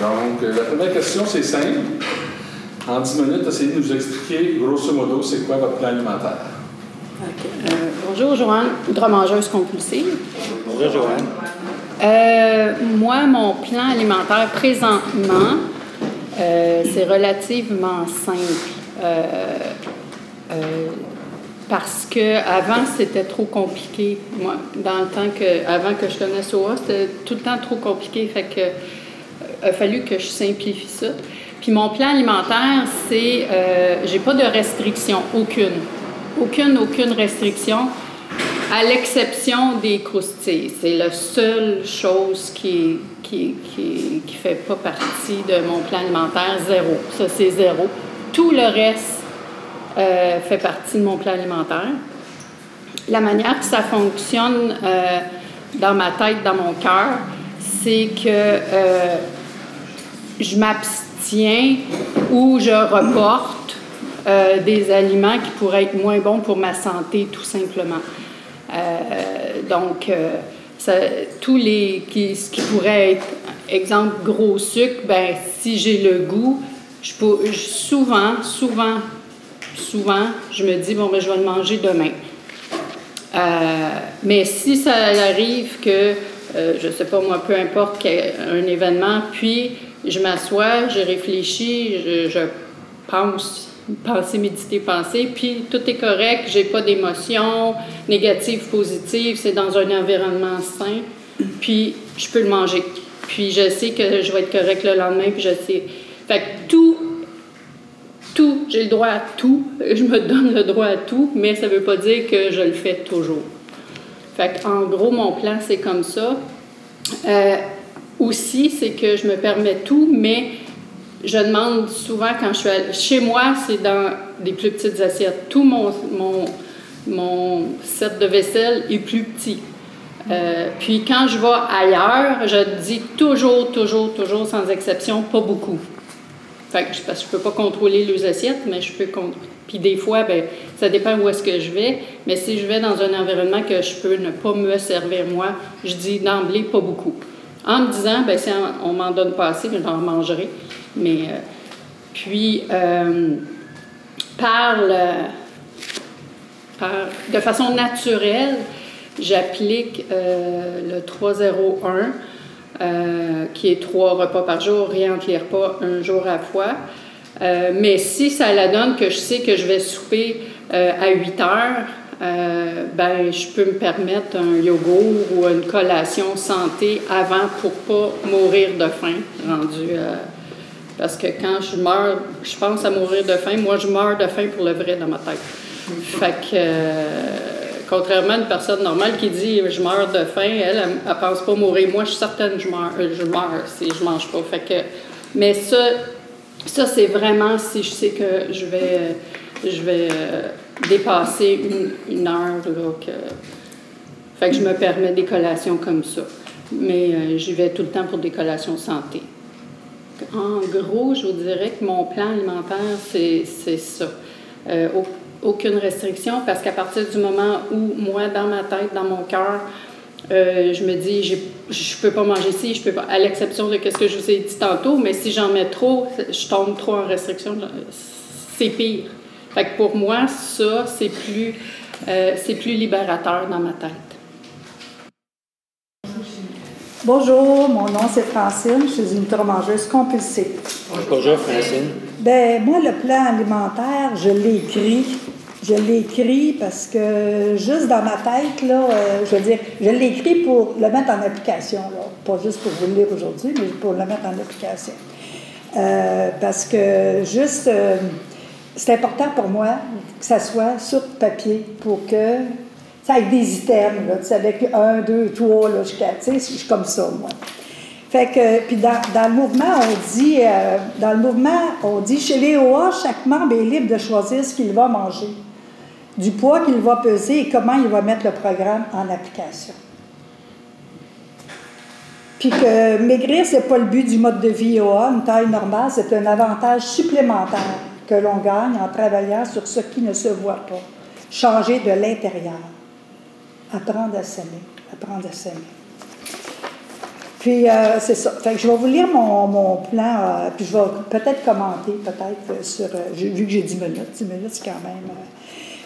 Donc, euh, la première question, c'est simple. En 10 minutes, essayez de nous expliquer, grosso modo, c'est quoi votre plan alimentaire. Euh, bonjour, Joanne, poudre-mangeuse compulsive. Bonjour, Joanne. Euh, moi, mon plan alimentaire présentement, euh, c'est relativement simple. parce que avant c'était trop compliqué. Moi, dans le temps que, avant que je connaisse OA, c'était tout le temps trop compliqué. Fait que, a fallu que je simplifie ça. Puis mon plan alimentaire, c'est, j'ai pas de restriction, aucune aucune, aucune restriction, à l'exception des croustilles. C'est la seule chose qui qui, qui, fait pas partie de mon plan alimentaire, zéro. Ça, c'est zéro. Tout le reste euh, fait partie de mon plan alimentaire. La manière que ça fonctionne euh, dans ma tête, dans mon cœur, c'est que euh, je m'abstiens ou je reporte euh, des aliments qui pourraient être moins bons pour ma santé, tout simplement. Euh, donc, euh, tous les ce qui pourrait être, exemple, gros sucre, ben si j'ai le goût, souvent, souvent, souvent, je me dis, bon, ben, je vais le manger demain. mais si ça arrive que, je ne sais pas moi, peu importe un événement, puis je m'assois, je réfléchis, je, je pense penser, méditer, penser, puis tout est correct, j'ai pas d'émotions négatives, positives, c'est dans un environnement sain, puis je peux le manger. Puis je sais que je vais être correct le lendemain, puis je sais. Fait que tout, tout, j'ai le droit à tout, je me donne le droit à tout, mais ça veut pas dire que je le fais toujours. Fait en gros, mon plan, c'est comme ça. Euh, aussi, c'est que je me permets tout, mais je demande souvent quand je suis chez moi, c'est dans des plus petites assiettes. Tout mon, mon, mon set de vaisselle est plus petit. Euh, puis quand je vais ailleurs, je dis toujours, toujours, toujours, sans exception, pas beaucoup. Fait que, parce que je peux pas contrôler les assiettes, mais je peux. Puis des fois, ben, ça dépend où est-ce que je vais. Mais si je vais dans un environnement que je peux ne pas me servir moi, je dis d'emblée pas beaucoup. En me disant, ben, si on, m'en donne pas assez, je j'en mangerai. Mais euh, puis, euh, par, de façon naturelle, j'applique euh, le 301, qui est trois repas par jour, rien entre les repas, un jour à la fois. mais si ça la donne que je sais que je vais souper à 8 heures, ben, je peux me permettre un yogourt ou une collation santé avant pour pas mourir de faim, rendu parce que quand je meurs, je pense à mourir de faim. Moi, je meurs de faim pour le vrai dans ma tête. Fait euh, contrairement à une personne normale qui dit je meurs de faim, elle, elle, pense pas mourir. Moi, je suis certaine que je meurs, euh, si je mange pas. Fait mais ça, ça c'est vraiment si je sais que je vais, je vais euh, dépasser une, heure. Là, que, fait que je me permets des collations comme ça. Mais j'y vais tout le temps pour des collations santé. En gros, je vous dirais que mon plan alimentaire, c'est ça. Euh, aucune restriction parce qu'à partir du moment où moi, dans ma tête, dans mon cœur, euh, je me dis, je ne peux pas manger ci, je peux pas, à l'exception de ce que je vous ai dit tantôt, mais si j'en mets trop, je tombe trop en restriction, c'est pire. Fait que pour moi, ça, c'est plus, euh, c'est plus libérateur dans ma tête. Bonjour, mon nom c'est Francine, je suis une mangeuse compulsive. Bonjour Francine. Ben moi le plan alimentaire, je l'ai écrit. Je l'ai écrit parce que juste dans ma tête là, euh, je veux dire, je l'ai écrit pour le mettre en application là, pas juste pour vous le lire aujourd'hui, mais pour le mettre en application. Euh, parce que juste, euh, c'est important pour moi que ça soit sur papier pour que ça avec des items, là, avec un, deux, trois, là, je suis comme ça, moi. Fait que, puis dans, dans, le mouvement, on dit, euh, dans le mouvement, on dit, chez les OA, chaque membre est libre de choisir ce qu'il va manger, du poids qu'il va peser et comment il va mettre le programme en application. Puis que maigrir, c'est pas le but du mode de vie OA, une taille normale, c'est un avantage supplémentaire que l'on gagne en travaillant sur ce qui ne se voit pas, changer de l'intérieur apprendre à s'aimer, apprendre à s'aimer. Puis euh, c'est ça. Fait que je vais vous lire mon, mon plan, euh, puis je vais peut-être commenter, peut-être, euh, sur. vu que j'ai 10 minutes, 10 minutes, c'est quand même.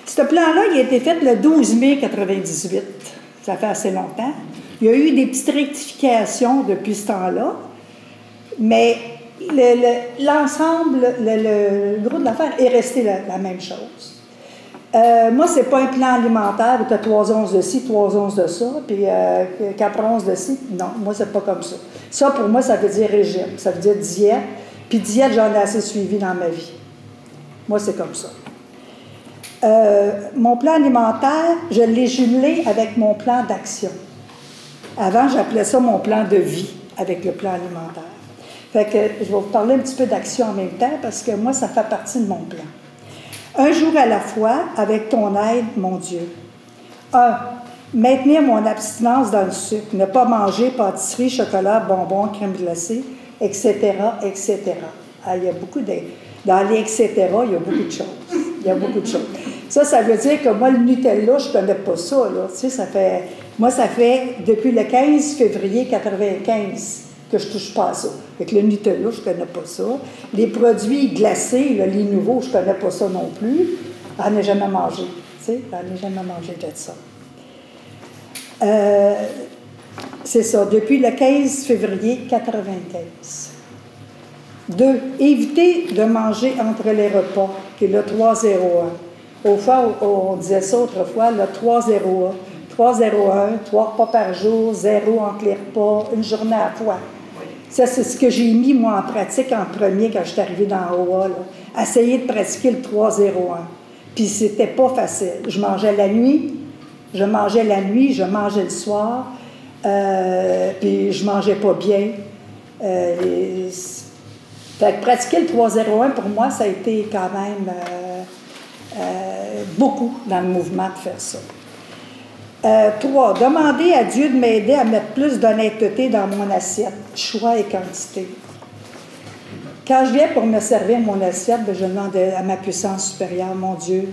Ce plan-là, il a été fait le 12 mai 98. Ça fait assez longtemps. Il y a eu des petites rectifications depuis ce temps-là, mais le- le- l'ensemble, le, gros de l'affaire est resté la, même chose. Euh, moi, c'est pas un plan alimentaire où tu as trois onces de ci, trois onces de ça, puis euh, quatre onces de ci. Non, moi, c'est pas comme ça. Ça, pour moi, ça veut dire régime, ça veut dire diète. Puis diète, j'en ai assez suivi dans ma vie. Moi, c'est comme ça. Euh, mon plan alimentaire, je l'ai jumelé avec mon plan d'action. Avant, j'appelais ça mon plan de vie avec le plan alimentaire. Fait que je vais vous parler un petit peu d'action en même temps parce que moi, ça fait partie de mon plan. Un jour à la fois, avec ton aide, mon Dieu. Un, maintenir mon abstinence dans le sucre, ne pas manger pâtisserie, chocolat, bonbons, crème glacée, etc., etc. Ah, il y a beaucoup de... Dans les etc., il y a beaucoup de choses. Il y a beaucoup de choses. Ça, ça veut dire que moi, le Nutella, je ne connais pas ça. Moi, ça fait depuis le 15 février 95 que je touche pas à ça. Fait le Nutella, je connais pas ça. Les produits glacés, les nouveaux, je connais pas ça non plus. J'en ai jamais mangé. Tu sais, jamais mangé de ça. Euh, c'est ça, depuis le 15 février 95. Deux, éviter de manger entre les repas, qui est le 301. Au fois, on disait ça autrefois, le 301. 301, trois repas par jour, zéro entre les repas, une journée à fois. Ça, c'est ce que j'ai mis, moi, en pratique en premier quand je suis arrivée dans OA. Essayer de pratiquer le 301. Puis c'était pas facile. Je mangeais la nuit, je mangeais la nuit, je mangeais le soir, euh, puis je mangeais pas bien. Euh, fait que pratiquer le 301, pour moi, ça a été quand même euh, beaucoup dans le mouvement de faire ça. Euh, trois, demander à Dieu de m'aider à mettre plus d'honnêteté dans mon assiette, choix et quantité. Quand je viens pour me servir mon assiette, ben, je demande à ma puissance supérieure, mon Dieu,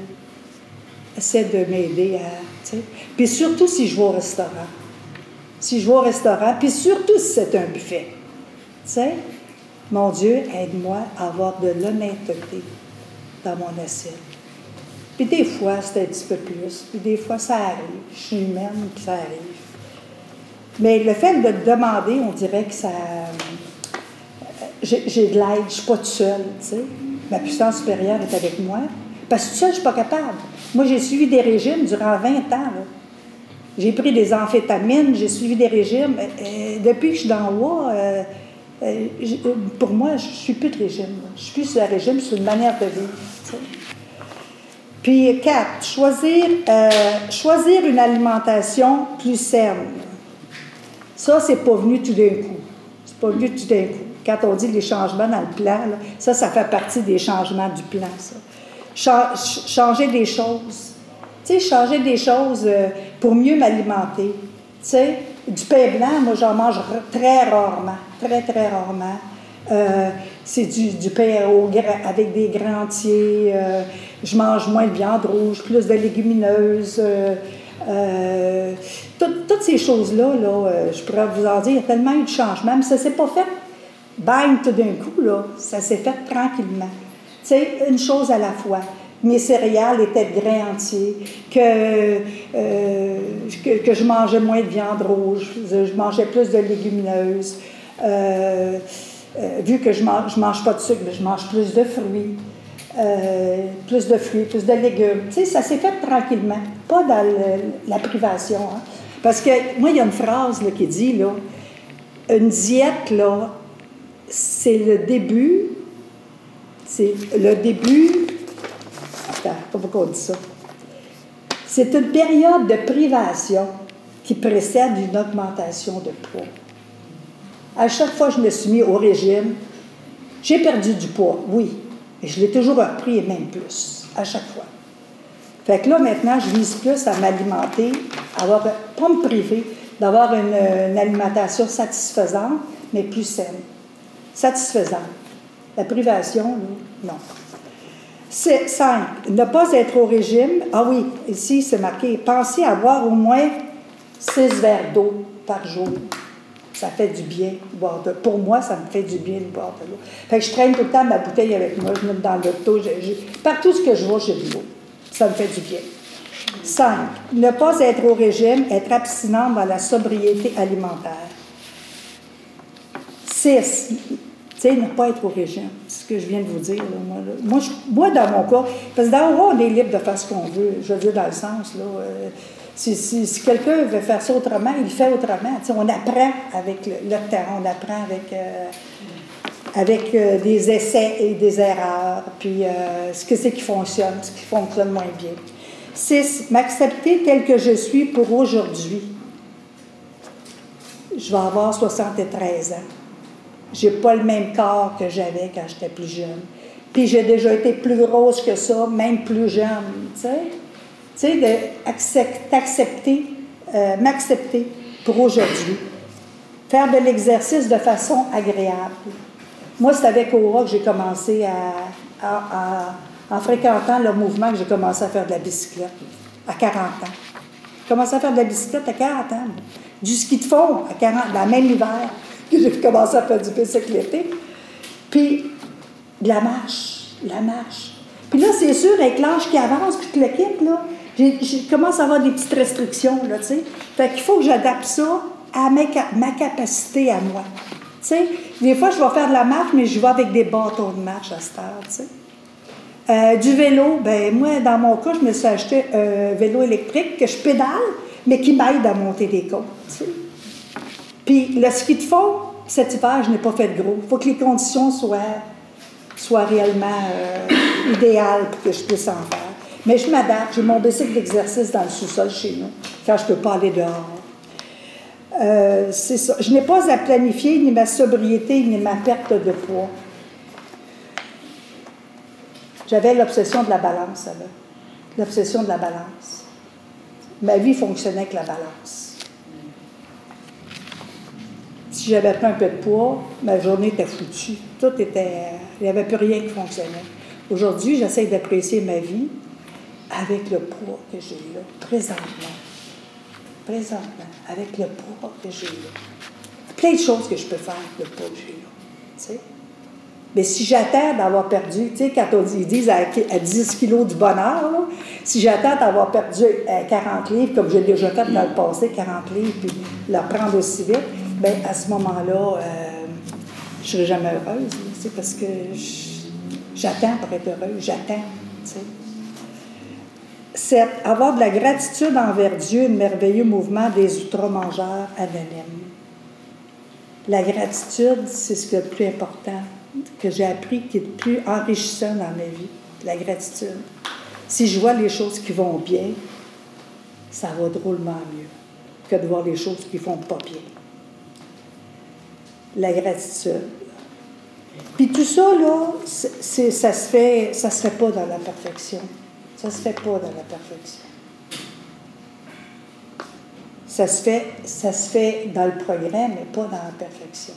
essaie de m'aider à. Puis surtout si je vais au restaurant. Si je vais au restaurant, puis surtout si c'est un buffet. Mon Dieu, aide-moi à avoir de l'honnêteté dans mon assiette. Puis des fois, c'est un petit peu plus. Puis des fois, ça arrive. Je suis humaine, puis ça arrive. Mais le fait de demander, on dirait que ça. J'ai j'ai de l'aide, je ne suis pas toute seule, tu sais. Ma puissance supérieure est avec moi. Parce que toute seule, je ne suis pas capable. Moi, j'ai suivi des régimes durant 20 ans. J'ai pris des amphétamines, j'ai suivi des régimes. Euh, euh, depuis que je suis dans WA, euh, euh, euh, pour moi, je ne suis plus de régime. Je suis plus sur le régime, c'est une manière de vivre. Puis, quatre, choisir, euh, choisir une alimentation plus saine. Ça, c'est pas venu tout d'un coup. C'est pas venu tout d'un coup. Quand on dit les changements dans le plan, ça, ça fait partie des changements du plan, changer des choses. Tu sais, changer des choses euh, pour mieux m'alimenter. Tu sais, du pain blanc, moi, j'en mange très rarement. Très, très rarement. Euh, c'est du, du pain au avec des grains entiers. euh, je mange moins de viande rouge, plus de légumineuses. euh, euh, tout- toutes ces choses-là, là, euh, je pourrais vous en dire, il y a tellement eu de changements, mais ça ne s'est pas fait bang tout d'un coup, là. Ça s'est fait tranquillement. Tu sais, une chose à la fois. Mes céréales étaient de grains entiers, que, que, je mangeais moins de viande rouge, je mangeais plus de légumineuses. Euh, vu que je ne mange, pas de sucre, je mange plus de fruits. Euh, plus de fruits, plus de légumes. Tu sais, ça s'est fait tranquillement, pas dans la privation. hein. Parce que moi, il y a une phrase qui dit, là, une diète, là, c'est le début, c'est le début, attends, pourquoi on dit ça? C'est une période de privation qui précède une augmentation de poids. À chaque fois que je me suis mis au régime, j'ai perdu du poids, oui, mais je l'ai toujours repris et même plus, à chaque fois. Fait que là, maintenant, je vise plus à m'alimenter, à avoir, pas me priver, d'avoir une, alimentation satisfaisante, mais plus saine. Satisfaisante. La privation, non. C'est cinq, ne pas être au régime. Ah oui, ici, c'est marqué, pensez à boire au moins six verres d'eau par jour. Ça fait du bien boire de Pour moi, ça me fait du bien de boire de l'eau. Fait que je traîne tout le temps ma bouteille avec moi, je mets dans l'auto. Partout ce que je vois, j'ai de l'eau. Ça me fait du bien. 5. Ne pas être au régime, être abstinent dans la sobriété alimentaire. 6. Tu sais, ne pas être au régime. C'est ce que je viens de vous dire. Moi, moi, dans mon cas, parce que dans le on est libre de faire ce qu'on veut. Je veux dire, dans le sens, là. Euh, si, quelqu'un veut faire ça autrement, il le fait autrement. on apprend avec le, temps, on apprend avec, euh, avec euh, des essais et des erreurs, puis euh, ce que c'est qui fonctionne, ce qui fonctionne moins bien. 6. M'accepter tel que je suis pour aujourd'hui. Je vais avoir 73 ans. Je n'ai pas le même corps que j'avais quand j'étais plus jeune. Puis j'ai déjà été plus grosse que ça, même plus jeune, tu sais. Tu sais, d'accepter, euh, m'accepter pour aujourd'hui. Faire de l'exercice de façon agréable. Moi, c'est avec Aura que j'ai commencé à, en fréquentant le mouvement, que j'ai commencé à faire de la bicyclette à 40 ans. J'ai commencé à faire de la bicyclette à 40 ans. Du ski de fond à 40, la même hiver que j'ai commencé à faire du bicyclette. Puis de la marche, la marche. Puis là, c'est sûr, avec l'âge qui avance, puis le kit, là, je commence à avoir des petites restrictions, là, tu sais. Faut que j'adapte ça à ma, capacité à moi. Tu sais, des fois, je vais faire de la marche, mais je vais avec des bâtons de marche à cette heure. Euh, du vélo, ben moi, dans mon cas, je me suis acheté un vélo électrique que je pédale, mais qui m'aide à monter des côtes. Puis le ski de fond, cet hiver, je n'ai pas fait de gros. Il faut que les conditions soient, soient réellement euh, idéales pour que je puisse en faire. Mais je m'adapte. J'ai mon bicycle d'exercice dans le sous-sol chez nous, quand je ne peux pas aller dehors. Euh, c'est ça. Je n'ai pas à planifier ni ma sobriété ni ma perte de poids. J'avais l'obsession de la balance, L'obsession de la balance. Ma vie fonctionnait avec la balance. Si j'avais pas un peu de poids, ma journée était foutue. Tout était. Il n'y avait plus rien qui fonctionnait. Aujourd'hui, j'essaie d'apprécier ma vie, avec le poids que j'ai là, présentement. Présentement, avec le poids que j'ai là. Plein de choses que je peux faire avec le poids que j'ai là. Sais? Mais si j'attends d'avoir perdu, tu sais, quand on ils disent à, 10 kilos du bonheur, si j'attends d'avoir perdu 40 livres, comme j'ai déjà fait dans le passé, 40 livres, puis le prendre aussi vite, bien, à ce moment-là, euh, je ne serai jamais heureuse, tu parce que j'attends pour être heureuse, j'attends, tu sais c'est avoir de la gratitude envers Dieu, le merveilleux mouvement des ultramangeurs anonymes. La gratitude, c'est ce qui est le plus important, que j'ai appris, qui est le plus enrichissant dans ma vie, la gratitude. Si je vois les choses qui vont bien, ça va drôlement mieux que de voir les choses qui ne vont pas bien. La gratitude. Puis tout ça, là, ça se ça se fait pas dans la perfection. Ça se fait pas dans la perfection. Ça se, fait, ça se fait dans le progrès, mais pas dans la perfection.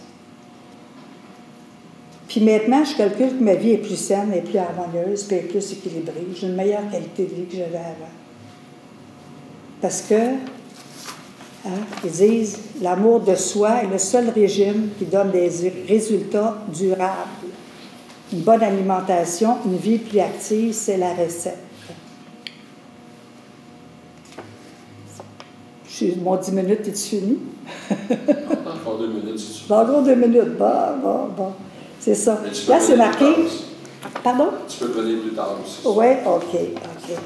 Puis maintenant, je calcule que ma vie est plus saine, est plus harmonieuse, puis est plus équilibrée. J'ai une meilleure qualité de vie que j'avais avant. Parce que, hein, ils disent, l'amour de soi est le seul régime qui donne des résultats durables. Une bonne alimentation, une vie plus active, c'est la recette. Mon 10 minutes, es-tu fini? Encore deux minutes, si tu Encore deux minutes. Bon, bon, bon. C'est ça. Là, c'est marqué. Pardon? Tu peux venir plus tard aussi. Oui, OK, OK. Tu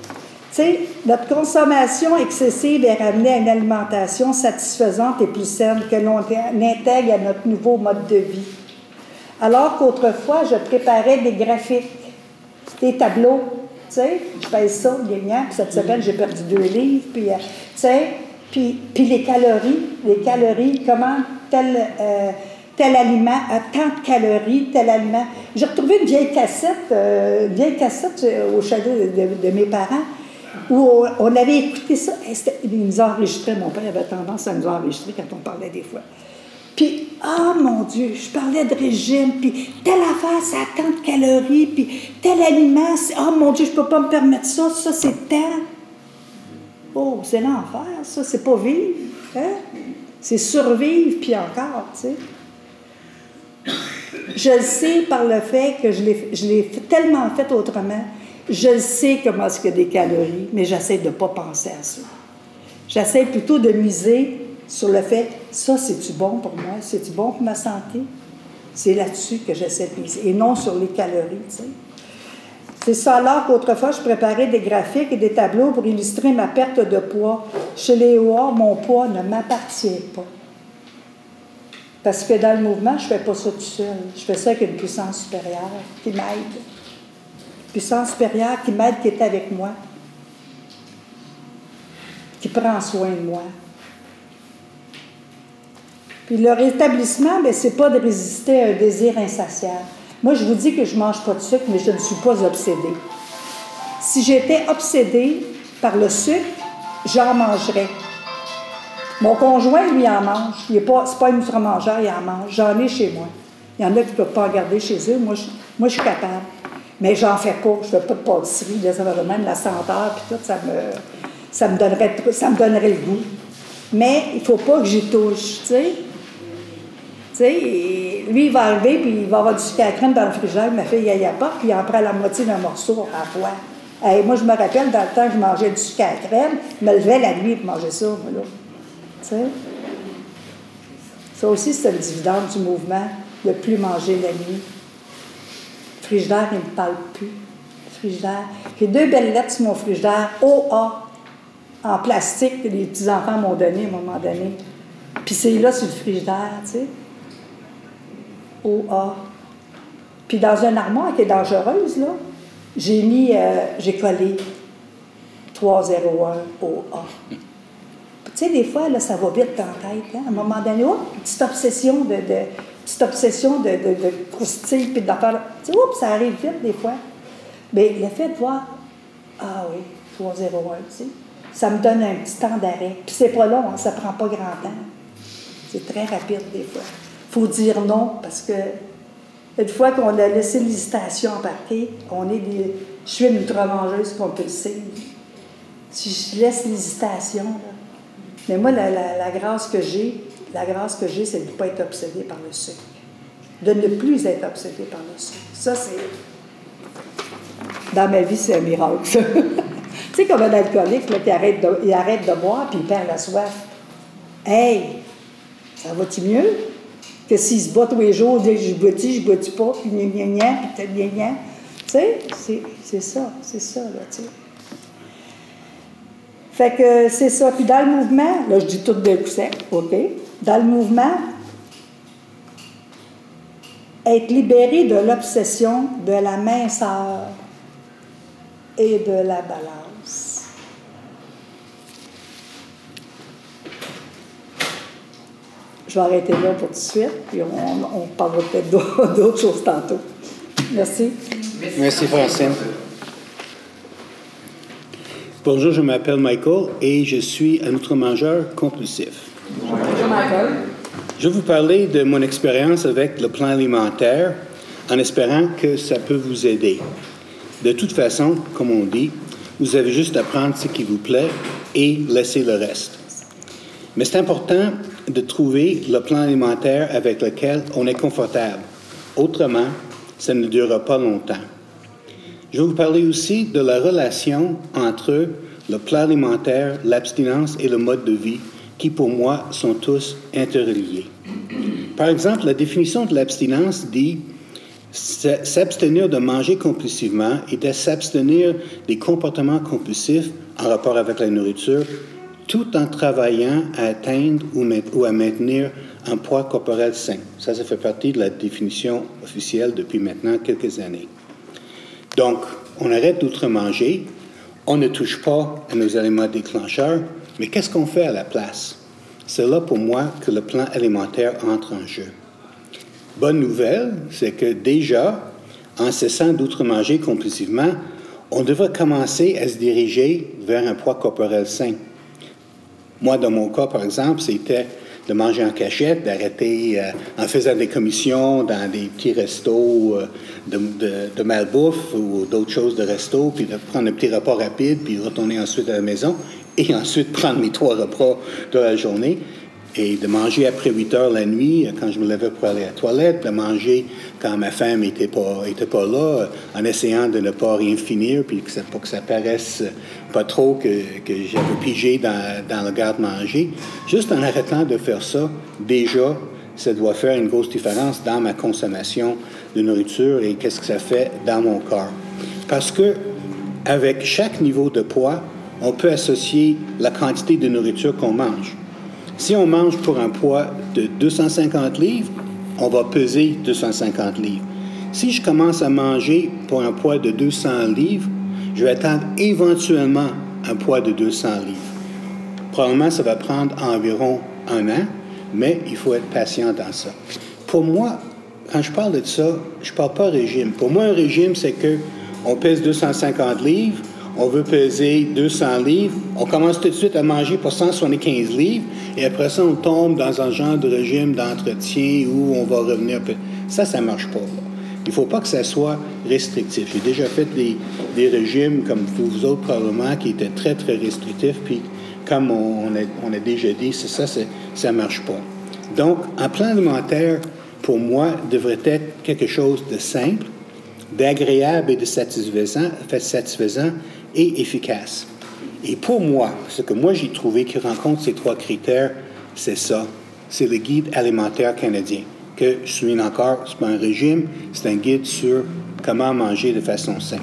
sais, notre consommation excessive est ramenée à une alimentation satisfaisante et plus saine que l'on intègre à notre nouveau mode de vie. Alors qu'autrefois, je préparais des graphiques, des tableaux, tu sais, je fais ça, gagnant, puis cette semaine, j'ai perdu deux livres, puis, euh, tu sais, puis, les calories, les calories, comment tel, euh, tel aliment a tant de calories, tel aliment. J'ai retrouvé une vieille cassette, euh, vieille cassette euh, au château de, mes parents où on, avait écouté ça. Il nous enregistrait, mon père avait tendance à nous enregistrer quand on parlait des fois. Puis, oh mon Dieu, je parlais de régime, puis telle affaire, ça a tant de calories, puis tel aliment, oh mon Dieu, je ne peux pas me permettre ça, ça c'est tant. Oh, c'est l'enfer, ça, c'est pas vivre. Hein? C'est survivre, puis encore, tu sais. Je le sais par le fait que je l'ai tellement fait autrement. Je le sais comment est-ce a des calories, mais j'essaie de ne pas penser à ça. J'essaie plutôt de miser sur le fait, ça, c'est-tu bon pour moi? C'est-tu bon pour ma santé? C'est là-dessus que j'essaie de miser, et non sur les calories, tu sais. C'est ça alors qu'autrefois, je préparais des graphiques et des tableaux pour illustrer ma perte de poids. Chez les OA, mon poids ne m'appartient pas. Parce que dans le mouvement, je ne fais pas ça tout seul. Je fais ça avec une puissance supérieure qui m'aide. Puissance supérieure qui m'aide, qui est avec moi. Qui prend soin de moi. Puis le rétablissement, ben, ce n'est pas de résister à un désir insatiable. Moi, je vous dis que je ne mange pas de sucre, mais je ne suis pas obsédée. Si j'étais obsédée par le sucre, j'en mangerais. Mon conjoint, lui, en mange. Ce n'est pas, pas une mangeur, il en mange. J'en ai chez moi. Il y en a qui ne peuvent pas en garder chez eux. Moi, je, moi, je suis capable. Mais j'en fais pas. Je ne fais pas de pâtisserie. Là, ça va même la senteur, puis tout, ça me, ça me, donnerait, ça me donnerait le goût. Mais il ne faut pas que j'y touche, tu sais. Tu sais, lui, il va arriver, puis il va avoir du sucre à crème dans le frigidaire. Ma fille, elle y a pas, puis il en prend la moitié d'un morceau à fois. moi, je me rappelle, dans le temps je mangeais du sucre à crème, je me levais la nuit pour manger ça, moi, là. Ça aussi, c'est le dividende du mouvement, de plus manger la nuit. Le frigidaire, il ne me parle plus. Le frigidaire. J'ai deux belles lettres sur mon frigidaire, OA, en plastique, que les petits-enfants m'ont donné à un moment donné. Puis c'est là sur le frigidaire, tu sais. OA. Puis dans une armoire qui est dangereuse, là, j'ai mis, euh, j'ai collé 301 OA. Tu sais, des fois, là, ça va vite dans la tête. Hein? À un moment donné, oh, petite obsession de, de petite obsession de, de, de puis. Tu sais, ça arrive vite des fois. Mais le fait de voir, ah oui, 301, tu sais, ça me donne un petit temps d'arrêt. Puis c'est pas long, hein, ça prend pas grand temps. C'est très rapide des fois. Faut dire non parce que une fois qu'on a laissé l'hésitation embarquer, on est des. Je suis une ultra-mangeuse compulsive. Si je laisse l'hésitation, mais moi, la, grâce que j'ai, la grâce que j'ai, c'est de ne pas être obsédé par le sucre. De ne plus être obsédé par le sucre. Ça, c'est. Dans ma vie, c'est un miracle, tu sais, comme un alcoolique qui arrête de, il arrête de boire puis il perd la soif. Hey, ça va-tu mieux? Que s'il se bat tous les jours, je bois-tu, je bois-tu pas, puis gna gna gna, puis gna gna. Tu sais, c'est ça, c'est ça, là, tu sais. Fait que c'est ça. Puis dans le mouvement, là, je dis tout d'un coup OK? Dans le mouvement, être libéré de l'obsession de la minceur et de la balance. Je vais arrêter là pour tout de suite, puis on, on parlera peut-être d'autres choses tantôt. Merci. Merci, Francine. Bonjour, je m'appelle Michael et je suis un outre-mangeur compulsif. Bonjour Michael. Je vais vous parler de mon expérience avec le plan alimentaire en espérant que ça peut vous aider. De toute façon, comme on dit, vous avez juste à prendre ce qui vous plaît et laisser le reste. Mais c'est important de trouver le plan alimentaire avec lequel on est confortable. Autrement, ça ne durera pas longtemps. Je vais vous parler aussi de la relation entre le plat alimentaire, l'abstinence et le mode de vie, qui pour moi sont tous interreliés. Par exemple, la définition de l'abstinence dit s'abstenir de manger compulsivement et de s'abstenir des comportements compulsifs en rapport avec la nourriture, tout en travaillant à atteindre ou, à maintenir un poids corporel sain. Ça, ça fait partie de la définition officielle depuis maintenant quelques années. Donc, on arrête d'outre-manger, on ne touche pas à nos aliments déclencheurs, mais qu'est-ce qu'on fait à la place? C'est là pour moi que le plan alimentaire entre en jeu. Bonne nouvelle, c'est que déjà, en cessant d'outre-manger compulsivement, on devrait commencer à se diriger vers un poids corporel sain. Moi, dans mon cas, par exemple, c'était de manger en cachette, d'arrêter euh, en faisant des commissions dans des petits restos euh, de, malbouffe ou d'autres choses de resto, puis de prendre un petit repas rapide, puis retourner ensuite à la maison, et ensuite prendre mes trois repas de la journée. Et de manger après 8 heures la nuit quand je me levais pour aller à la toilette, de manger quand ma femme n'était pas, était pas là, en essayant de ne pas rien finir, puis que ça, pour que ça paraisse pas trop que, que j'avais pigé dans, dans le garde-manger. Juste en arrêtant de faire ça, déjà, ça doit faire une grosse différence dans ma consommation de nourriture et qu'est-ce que ça fait dans mon corps. Parce que avec chaque niveau de poids, on peut associer la quantité de nourriture qu'on mange. Si on mange pour un poids de 250 livres, on va peser 250 livres. Si je commence à manger pour un poids de 200 livres, je vais atteindre éventuellement un poids de 200 livres. Probablement, ça va prendre environ un an, mais il faut être patient dans ça. Pour moi, quand je parle de ça, je ne parle pas régime. Pour moi, un régime, c'est que on pèse 250 livres, on veut peser 200 livres, on commence tout de suite à manger pour 175 livres, et après ça, on tombe dans un genre de régime d'entretien où on va revenir. Ça, ça ne marche pas. Il ne faut pas que ça soit restrictif. J'ai déjà fait des, régimes, comme vous autres probablement, qui étaient très, très restrictifs, puis comme on, a, déjà dit, ça, ça ne marche pas. Donc, un plan alimentaire, pour moi, devrait être quelque chose de simple, d'agréable et de satisfaisant et efficace. Et pour moi, ce que moi j'ai trouvé qui rencontre ces trois critères, c'est ça. C'est le guide alimentaire canadien. Que je souligne encore, ce n'est pas un régime, c'est un guide sur comment manger de façon saine.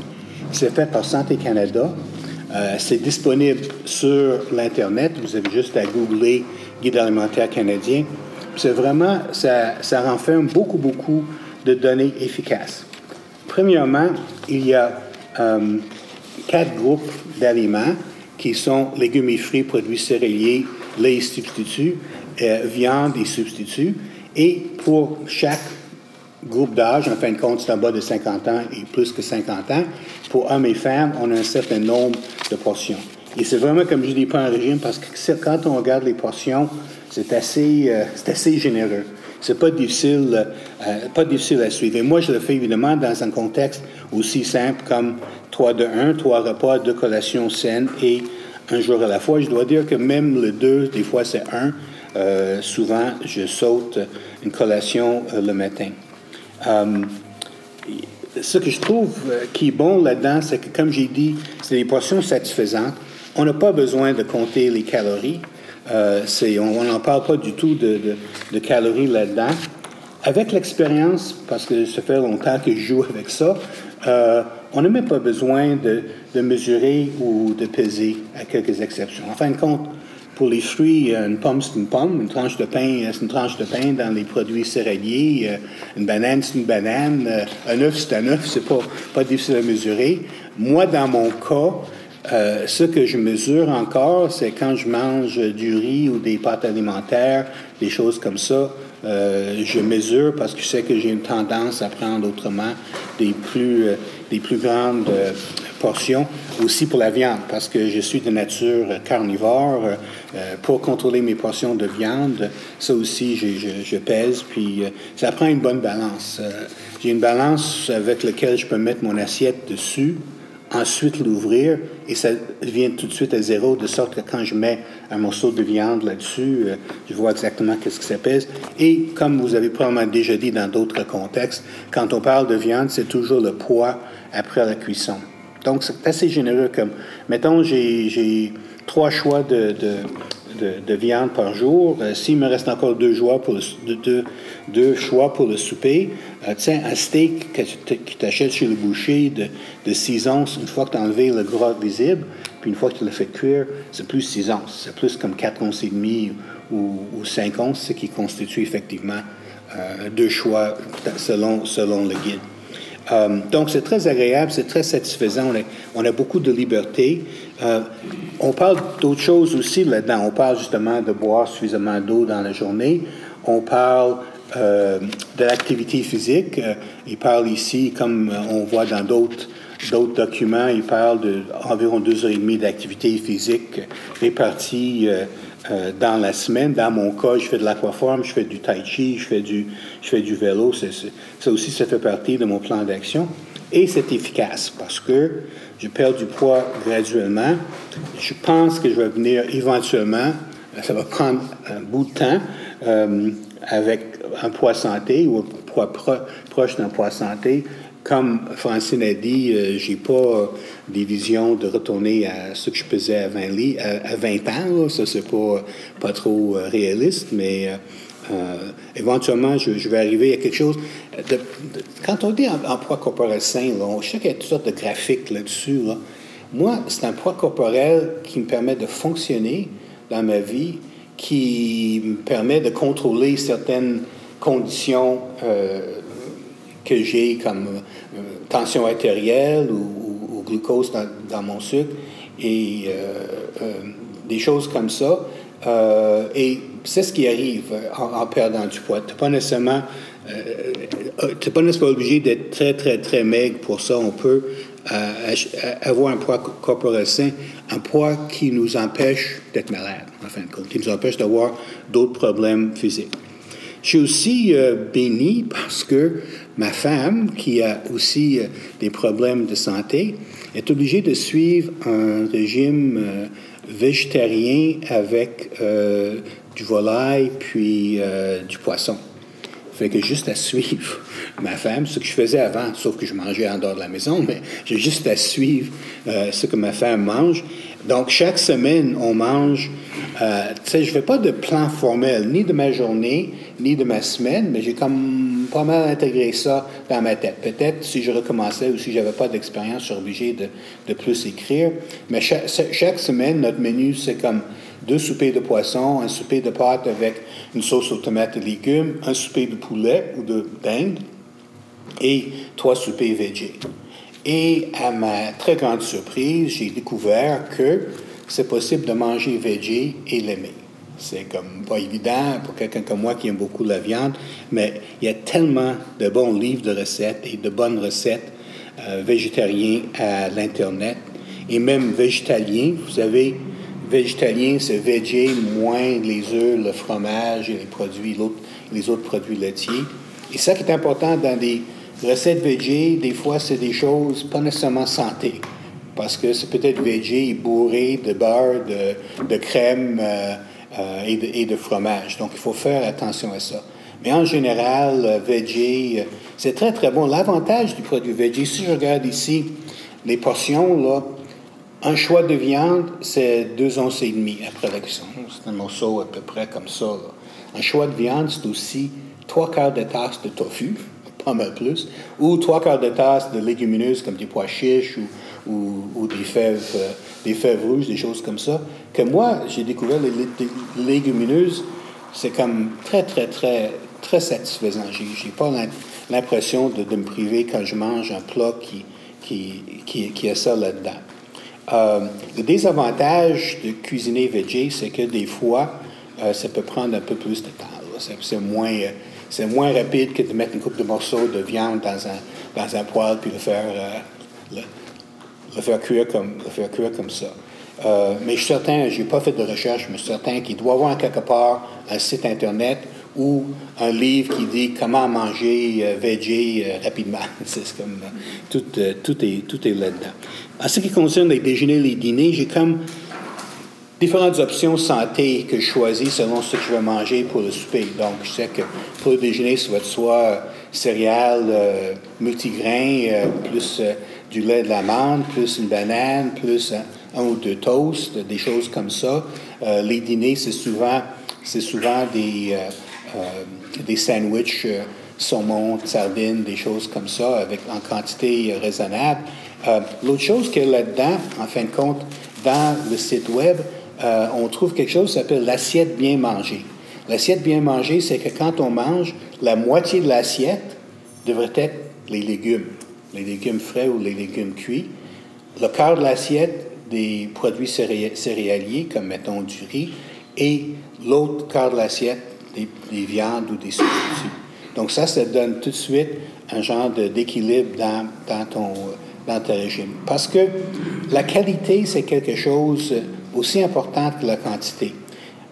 C'est fait par Santé Canada. Euh, c'est disponible sur l'Internet. Vous avez juste à googler Guide alimentaire canadien. C'est vraiment, ça, ça renferme beaucoup, beaucoup de données efficaces. Premièrement, il y a euh, quatre groupes d'aliments qui sont légumes et fruits, produits céréaliers, lait et substituts, euh, viande et substituts. Et pour chaque groupe d'âge, en fin de compte, c'est en bas de 50 ans et plus que 50 ans, pour hommes et femmes, on a un certain nombre de portions. Et c'est vraiment, comme je dis, pas un régime, parce que quand on regarde les portions, c'est assez, euh, c'est assez généreux. C'est pas difficile, euh, pas difficile à suivre. Et moi, je le fais évidemment dans un contexte aussi simple comme 3 de 1, trois repas, deux collations saines et un jour à la fois. Je dois dire que même le 2, des fois c'est 1. Euh, souvent, je saute une collation euh, le matin. ce que je trouve qui est bon là-dedans, c'est que, comme j'ai dit, c'est des portions satisfaisantes. On n'a pas besoin de compter les calories. Euh, on n'en parle pas du tout de, calories là-dedans. Avec l'expérience, parce que ça fait longtemps que je joue avec ça, euh, on n'a même pas besoin de, mesurer ou de peser, à quelques exceptions. En fin de compte, pour les fruits, une pomme, c'est une pomme, une tranche de pain, c'est une tranche de pain dans les produits céréaliers, euh, une banane, c'est une banane, un œuf, c'est un œuf, c'est pas, pas difficile à mesurer. Moi, dans mon cas, euh, ce que je mesure encore, c'est quand je mange du riz ou des pâtes alimentaires, des choses comme ça. Euh, je mesure parce que je sais que j'ai une tendance à prendre autrement des plus, euh, des plus grandes portions. Aussi pour la viande, parce que je suis de nature carnivore. pour contrôler mes portions de viande, ça aussi, je, pèse, puis ça prend une bonne balance. j'ai une balance avec laquelle je peux mettre mon assiette dessus ensuite l'ouvrir et ça vient tout de suite à zéro, de sorte que quand je mets un morceau de viande là-dessus, euh, je vois exactement qu'est-ce que ça pèse. Et comme vous avez probablement déjà dit dans d'autres contextes, quand on parle de viande, c'est toujours le poids après la cuisson. Donc, c'est assez généreux comme, mettons, j'ai trois choix de, de, viande par jour. Euh, s'il me reste encore deux choix pour le, deux, choix pour le souper, euh, tiens, un steak que tu t'achètes chez le boucher de, de 6 onces, une fois que tu as enlevé le gras visible, puis une fois que tu l'as fait cuire, c'est plus 6 onces. C'est plus comme 4 onces et demi ou, ou 5 onces, ce qui constitue effectivement euh, deux choix selon, selon le guide. Euh, donc, c'est très agréable, c'est très satisfaisant. On a, beaucoup de liberté. Euh, on parle d'autres choses aussi là-dedans. On parle justement de boire suffisamment d'eau dans la journée. On parle euh, de l'activité physique. il parle ici, comme on voit dans d'autres d'autres documents, il parle d'environ deux heures et demie d'activité physique répartie euh, dans la semaine. Dans mon cas, je fais de l'aquaforme, je fais du tai chi, je fais du, je fais du vélo. ça aussi, ça fait partie de mon plan d'action. Et c'est efficace parce que je perds du poids graduellement. Je pense que je vais venir éventuellement ça va prendre un bout de temps euh, avec un poids santé ou un poids proche d'un poids santé. Comme Francine a dit, je j'ai pas des visions de retourner à ce que je à 20, à, 20 ans. Ça, c'est pas, pas trop réaliste, mais éventuellement, je, vais arriver à quelque chose. quand on dit poids corporel sain, on sait qu'il y a toutes sortes de graphiques là-dessus. Moi, c'est un poids corporel qui me permet de fonctionner dans ma vie, qui me permet de contrôler certaines conditions euh, que j'ai comme euh, tension artérielle ou, glucose dans, mon sucre et euh, des choses comme ça. et c'est ce qui arrive en, perdant du poids. Tu n'es pas nécessairement, pas nécessairement obligé d'être très, très, très maigre pour ça. On peut avoir un poids corporel sain, un poids qui nous empêche d'être malade, en fin de compte, qui nous empêche d'avoir d'autres problèmes physiques. Je suis aussi euh, béni parce que ma femme, qui a aussi euh, des problèmes de santé, est obligée de suivre un régime euh, végétarien avec du volaille puis du poisson. Fait que juste à suivre ma femme, ce que je faisais avant, sauf que je mangeais en dehors de la maison, mais j'ai juste à suivre euh, ce que ma femme mange. Donc, chaque semaine, on mange. Euh, tu sais, je ne fais pas de plan formel, ni de ma journée, ni de ma semaine, mais j'ai comme pas mal intégré ça dans ma tête. Peut-être si je recommençais ou si j'avais pas d'expérience, je serais obligé de, de, plus écrire. Mais chaque, semaine, notre menu, c'est comme deux soupers de poisson, un souper de pâte avec une sauce aux tomates et légumes, un souper de poulet ou de dinde et trois soupers végé. Et à ma très grande surprise, j'ai découvert que c'est possible de manger végé et l'aimer. C'est comme pas évident pour quelqu'un comme moi qui aime beaucoup la viande, mais il y a tellement de bons livres de recettes et de bonnes recettes euh, végétariennes à l'Internet et même végétaliens. Vous savez, végétalien, c'est végé moins les œufs, le fromage et les produits, les autres produits laitiers. Et ça qui est important dans des recettes végé, des fois, c'est des choses pas nécessairement santé. Parce que c'est peut-être végé bourré de beurre, de, crème euh, euh, et, de, fromage. Donc, il faut faire attention à ça. Mais en général, euh, végé, c'est très, très bon. L'avantage du produit végé, si je regarde ici, les portions, là, un choix de viande, c'est deux onces et demie après la cuisson. C'est un morceau à peu près comme ça. Un choix de viande, c'est aussi trois quarts de tasse de tofu, pas mal plus, ou trois quarts de tasse de légumineuses comme des pois chiches ou, ou, des, fèves, euh, des fèves rouges, des choses comme ça. Que moi, j'ai découvert les, légumineuses, c'est comme très, très, très, très satisfaisant. J'ai, pas l'impression de, me priver quand je mange un plat qui, qui, qui, qui a ça là-dedans. Euh, le désavantage de cuisiner végé, c'est que des fois, euh, ça peut prendre un peu plus de temps. C'est moins, c'est moins rapide que de mettre une coupe de morceaux de viande dans un, dans un poêle puis le faire, le, faire, cuire, comme, le faire cuire comme ça. mais je suis certain, je n'ai pas fait de recherche, mais je suis certain qu'il doit y avoir quelque part un site Internet ou un livre qui dit comment manger euh, rapidement. C'est comme tout, tout est, tout est là-dedans. En ce qui concerne les déjeuners et les dîners, j'ai comme différentes options santé que je choisis selon ce que je veux manger pour le souper. Donc, je sais que pour le déjeuner, ça va soit céréales euh, multigrains, euh, plus euh, du lait de l'amande, plus une banane, plus un, ou deux toasts, des choses comme ça. les dîners, c'est souvent, souvent des, des sandwichs saumon, sardines, des choses comme ça, avec, en quantité raisonnable. L'autre chose qu'il y a là-dedans, en fin de compte, dans le site web, on trouve quelque chose qui s'appelle l'assiette bien mangée. L'assiette bien mangée, c'est que quand on mange, la moitié de l'assiette devrait être les légumes, les légumes frais ou les légumes cuits. Le quart de l'assiette des produits céréaliers, comme mettons du riz, et l'autre quart de l'assiette des, viandes ou des substituts. Donc ça, ça donne tout de suite un genre d'équilibre dans, ton dans ton régime. Parce que la qualité, c'est quelque chose aussi important que la quantité.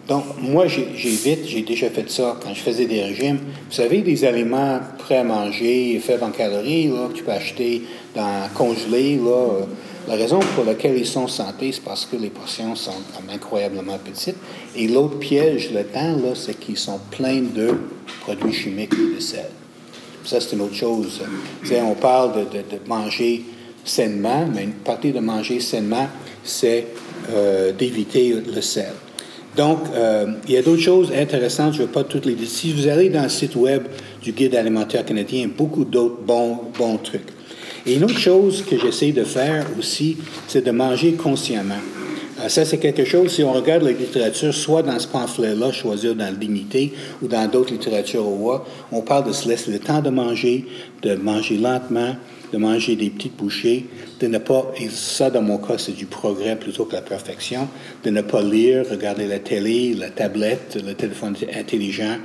Donc, moi, j'évite, j'ai déjà fait ça quand je faisais des régimes. Vous savez, des aliments prêts à manger, faibles en calories, là, que tu peux acheter dans congelé, là, La raison pour laquelle ils sont santé, c'est parce que les portions sont incroyablement petites. Et l'autre piège là-dedans, là, c'est qu'ils sont pleins de produits chimiques et de sel. Ça, c'est une autre chose. on parle de, de, manger sainement, mais une partie de manger sainement, c'est euh, d'éviter le sel. Donc, euh, il y a d'autres choses intéressantes, je ne vais pas toutes les dire. Si vous allez dans le site web du Guide alimentaire canadien, beaucoup d'autres bons, bons trucs. Et une autre chose que j'essaie de faire aussi, c'est de manger consciemment. Euh, ça, c'est quelque chose, si on regarde la littérature, soit dans ce pamphlet-là, choisir dans dignité, ou dans d'autres littératures au on parle de se laisser le temps de manger, de manger lentement, de manger des petites bouchées, de ne pas, et ça dans mon cas c'est du progrès plutôt que la perfection, de ne pas lire, regarder la télé, la tablette, le téléphone intelligent,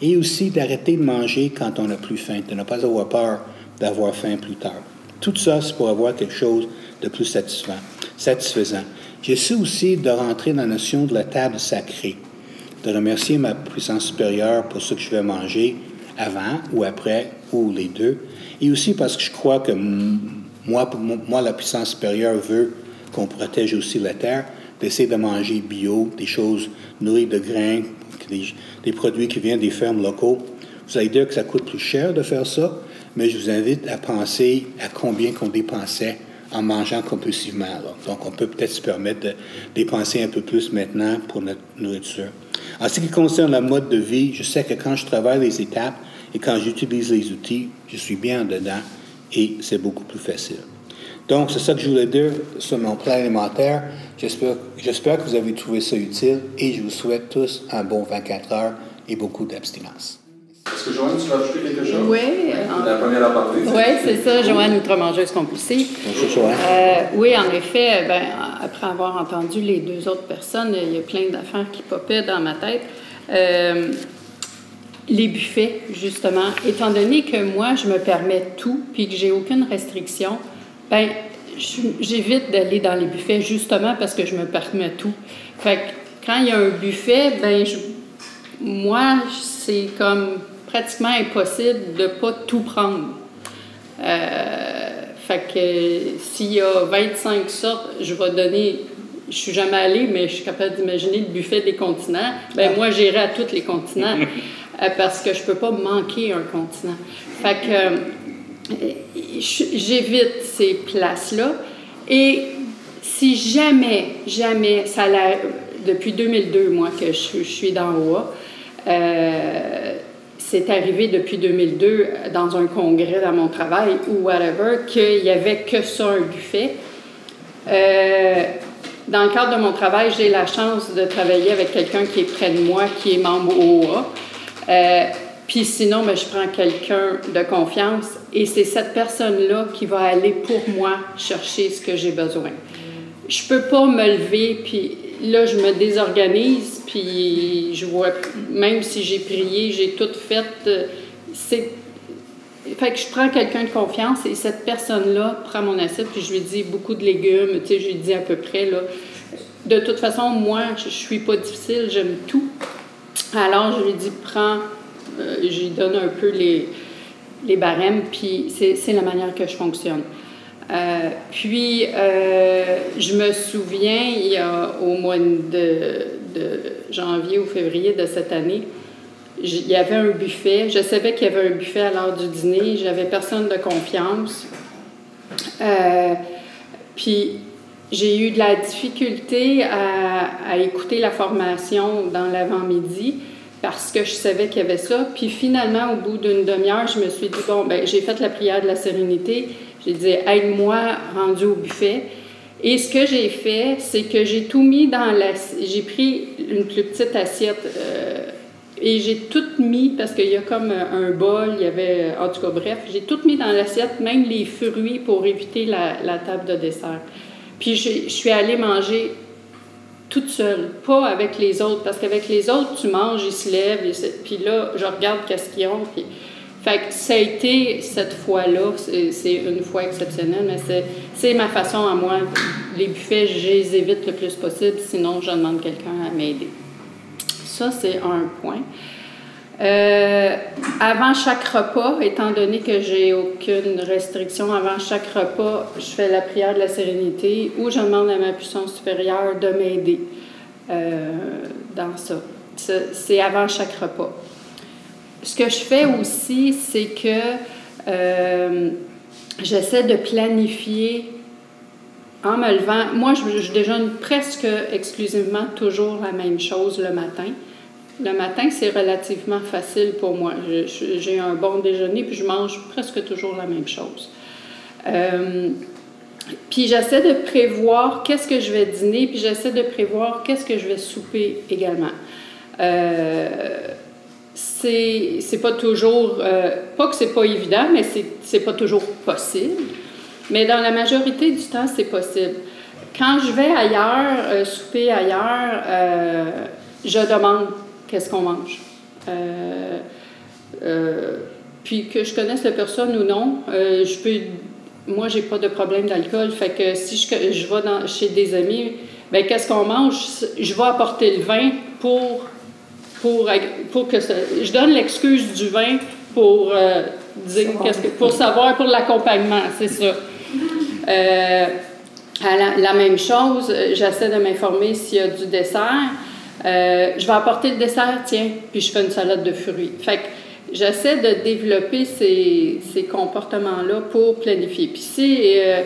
et aussi d'arrêter de manger quand on n'a plus faim, de ne pas avoir peur d'avoir faim plus tard. Tout ça, c'est pour avoir quelque chose de plus satisfaisant. satisfaisant. J'essaie aussi de rentrer dans la notion de la table sacrée, de remercier ma puissance supérieure pour ce que je vais manger avant ou après, ou les deux, et aussi parce que je crois que moi, moi la puissance supérieure veut qu'on protège aussi la terre, d'essayer de manger bio, des choses nourries de grains, des, produits qui viennent des fermes locaux. Vous allez dire que ça coûte plus cher de faire ça, mais je vous invite à penser à combien qu'on dépensait en mangeant compulsivement. Donc, on peut peut-être se permettre de dépenser un peu plus maintenant pour notre nourriture. En ce qui concerne la mode de vie, je sais que quand je travaille les étapes, et quand j'utilise les outils, je suis bien dedans et c'est beaucoup plus facile. Donc, c'est ça que je voulais dire sur mon plan alimentaire. J'espère que vous avez trouvé ça utile et je vous souhaite tous un bon 24 heures et beaucoup d'abstinence. Est-ce que Joanne, tu veux ajouter quelque chose? Oui. La première partie. Oui, c'est ça, Joanne, outre-mangeuse compulsive. Bonjour, Joanne. Euh, oui, en effet, ben, après avoir entendu les deux autres personnes, il y a plein d'affaires qui popaient dans ma tête. Euh, les buffets, justement. Étant donné que moi, je me permets tout, puis que j'ai aucune restriction, ben j'évite d'aller dans les buffets justement parce que je me permets tout. Fait que quand il y a un buffet, ben moi, c'est comme pratiquement impossible de pas tout prendre. Euh, fait que s'il y a 25 sortes, je vais donner je suis jamais allée, mais je suis capable d'imaginer le buffet des continents. Ben moi, j'irai à tous les continents. Euh, parce que je peux pas manquer un continent. Fait que euh, j'évite ces places-là. Et si jamais, jamais, ça depuis 2002, moi, que je, suis dans OA, euh, c'est arrivé depuis 2002 dans un congrès dans mon travail ou whatever, qu'il n'y avait que ça, un buffet. dans le cadre de mon travail, j'ai la chance de travailler avec quelqu'un qui est près de moi, qui est membre OA. Euh, puis sinon, ben, je prends quelqu'un de confiance et c'est cette personne-là qui va aller pour moi chercher ce que j'ai besoin. Je peux pas me lever, puis là, je me désorganise, puis je vois, même si j'ai prié, j'ai tout fait, euh, c'est... Fait que je prends quelqu'un de confiance et cette personne-là prend mon assiette, puis je lui dis beaucoup de légumes, tu sais, je lui dis à peu près, là. De toute façon, moi, je suis pas difficile, j'aime tout. Alors, je lui dis, prends, euh, je lui donne un peu les, barèmes, puis c'est la manière que je fonctionne. Euh, puis, euh, je me souviens, il y a au mois de, de, janvier ou février de cette année, il y avait un buffet. Je savais qu'il y avait un buffet à l'heure du dîner. J'avais personne de confiance. puis, j'ai eu de la difficulté à, écouter la formation dans l'avant-midi parce que je savais qu'il y avait ça. Puis finalement, au bout d'une demi-heure, je me suis dit, bon, ben j'ai fait la prière de la sérénité. J'ai dit, aide-moi rendu au buffet. Et ce que j'ai fait, c'est que j'ai tout mis dans la... J'ai pris une plus petite assiette euh, et j'ai tout mis, parce qu'il y a comme un bol, il y avait... En tout cas, bref, j'ai tout mis dans l'assiette, même les fruits pour éviter la, la table de dessert. Puis je, suis allée manger toute seule, pas avec les autres, parce qu'avec les autres, tu manges, ils se lèvent, puis là, je regarde qu'est-ce qu'ils ont. Fait que ça a été cette fois-là, c'est une fois exceptionnelle, mais c'est ma façon à moi. Les buffets, je les évite le plus possible, sinon je demande quelqu'un à m'aider. Ça, c'est un point. Euh, avant chaque repas, étant donné que j'ai aucune restriction, avant chaque repas, je fais la prière de la sérénité ou je demande à ma puissance supérieure de m'aider euh, dans ça. C'est avant chaque repas. Ce que je fais aussi, c'est que euh, j'essaie de planifier en me levant. Moi, je, je déjeune presque exclusivement toujours la même chose le matin. Le matin, c'est relativement facile pour moi. J'ai un bon déjeuner, puis je mange presque toujours la même chose. Euh, puis j'essaie de prévoir qu'est-ce que je vais dîner, puis j'essaie de prévoir qu'est-ce que je vais souper également. Euh, c'est pas toujours, euh, pas que c'est pas évident, mais c'est pas toujours possible. Mais dans la majorité du temps, c'est possible. Quand je vais ailleurs, euh, souper ailleurs, je demande qu'est-ce qu'on mange. Euh, euh, puis que je connaisse la personne ou non, euh, je peux. Moi, j'ai pas de problème d'alcool. Fait que si je, je vais dans, chez des amis, ben qu'est-ce qu'on mange? Je vais apporter le vin pour, pour, pour que ça, Je donne l'excuse du vin pour dire qu'est-ce que, pour savoir pour l'accompagnement, c'est ça. la, la, même chose, j'essaie de m'informer s'il y a du dessert. Euh, je vais apporter le dessert, tiens, puis je fais une salade de fruits. Fait que j'essaie de développer ces, ces comportements-là pour planifier. Puis si euh,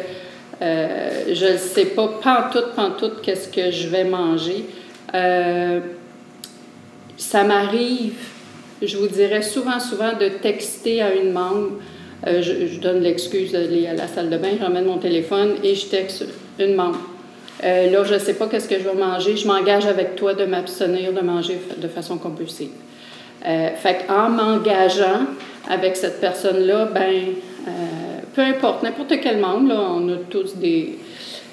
euh, je ne sais pas pantoute, pantoute, qu'est-ce que je vais manger, ça m'arrive, je vous dirais souvent, souvent, de texter à une membre. Je, je, donne l'excuse d'aller à la salle de bain, je ramène mon téléphone et je texte une membre. Euh, là, je ne sais pas qu'est-ce que je vais manger. Je m'engage avec toi de m'abstenir de manger de façon compulsive. Euh, fait en m'engageant avec cette personne-là, ben, euh, peu importe, n'importe quel membre, on a tous des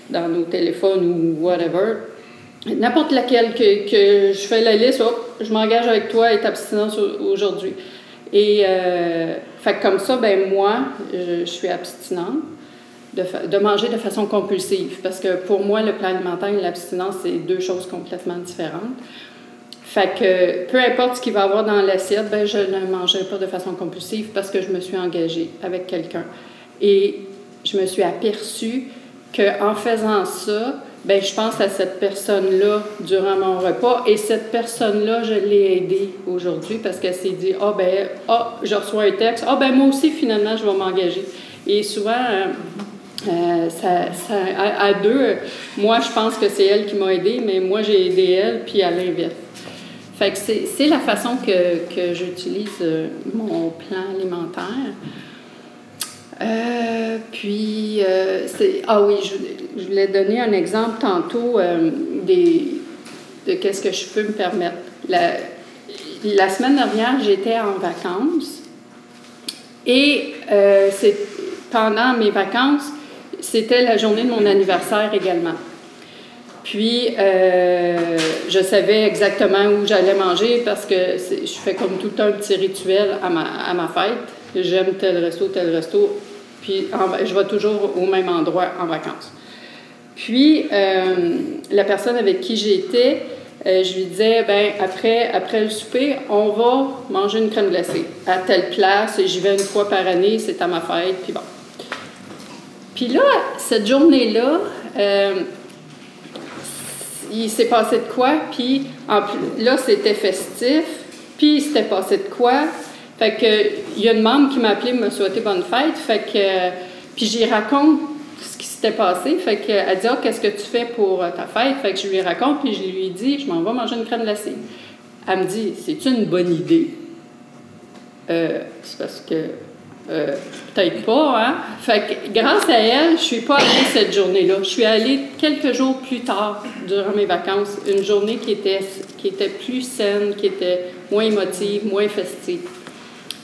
dans nos téléphones ou whatever, n'importe laquelle que, que, je fais la liste, je m'engage avec toi et t'abstinence aujourd'hui. Et euh, fait comme ça, ben moi, je, je suis abstinente de, manger de façon compulsive. Parce que pour moi, le plan alimentaire et l'abstinence, c'est deux choses complètement différentes. Fait que peu importe ce qu'il va y avoir dans l'assiette, ben, je ne mangerai pas de façon compulsive parce que je me suis engagée avec quelqu'un. Et je me suis aperçue qu'en faisant ça, ben, je pense à cette personne-là durant mon repas et cette personne-là, je l'ai aidée aujourd'hui parce qu'elle s'est dit Ah, oh, ben, ah, je reçois un texte, ah, ben, moi aussi, finalement, je vais m'engager. Et souvent, euh, euh, ça, à, deux, moi, je pense que c'est elle qui m'a aidé, mais moi, j'ai aidé elle, puis à l'inverse. Fait que c'est la façon que, que j'utilise euh, mon plan alimentaire. Euh, puis. Ah oui, je, je, voulais donner un exemple tantôt des, de qu'est-ce que je peux me permettre. La, la semaine dernière, j'étais en vacances et c'est pendant mes vacances, c'était la journée de mon anniversaire également. Puis, euh, je savais exactement où j'allais manger parce que je fais comme tout un petit rituel à ma, à ma fête. J'aime tel resto, tel resto. Puis, je vais toujours au même endroit en vacances. Puis, euh, la personne avec qui j'étais, euh, je lui disais, ben après, après le souper, on va manger une crème glacée à telle place. J'y vais une fois par année, c'est à ma fête, puis bon. Puis là, cette journée-là, euh, il s'est passé de quoi, puis là, c'était festif, puis il s'était passé de quoi. Fait que, il y a une membre qui m'a appelé me souhaiter bonne fête, fait que, puis j'y raconte ce qui s'était passé, fait qu'elle dit, ah, qu'est-ce que tu fais pour ta fête? Fait que je lui raconte, puis je lui dis, je m'en vais manger une crème glacée. Elle me dit, c'est une bonne idée? Euh, c'est parce que euh, peut-être pas, hein? Fait que grâce à elle, je suis pas allée cette journée-là. Je suis allée quelques jours plus tard, durant mes vacances, une journée qui était, qui était plus saine, qui était moins émotive, moins festive.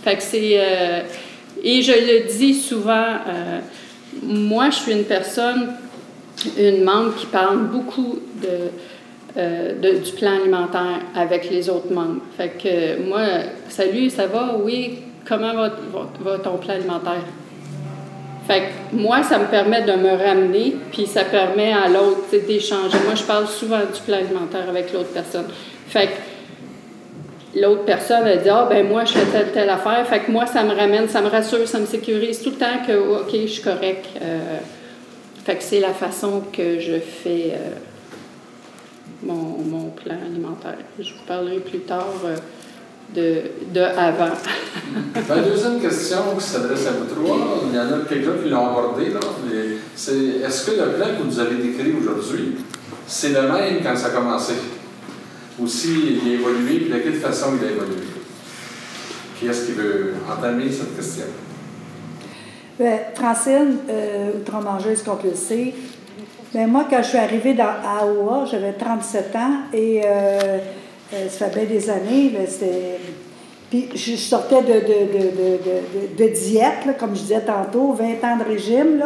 Fait que c'est... Euh, et je le dis souvent, euh, moi, je suis une personne, une membre qui parle beaucoup de, du plan alimentaire avec les autres membres. Fait que moi, salut, ça va? Oui, comment va, ton plan alimentaire? Fait que moi, ça me permet de me ramener, puis ça permet à l'autre d'échanger. Moi, je parle souvent du plan alimentaire avec l'autre personne. Fait que l'autre personne a dit Ah, ben moi, je fais telle, telle affaire. Fait que moi, ça me ramène, ça me rassure, ça me sécurise tout le temps que, OK, je suis correct. Euh, fait que c'est la façon que je fais euh, mon, mon plan alimentaire. Je vous parlerai plus tard euh, de, de avant. La deuxième question qui s'adresse à vous trois, il y en a quelques-uns qui l'ont abordé, là, mais c'est est-ce que le plan que vous avez décrit aujourd'hui, c'est le même quand ça a commencé? Ou s'il a évolué, puis de quelle façon il a évolué? Qui est-ce qui veut entamer cette question? Ben, Francine, euh, outre-mangeuse compulsive, ben, moi, quand je suis arrivée dans, à AOA, j'avais 37 ans et euh, euh, ça fait bien des années. Puis je sortais de, diète, comme je disais tantôt, 20 ans de régime,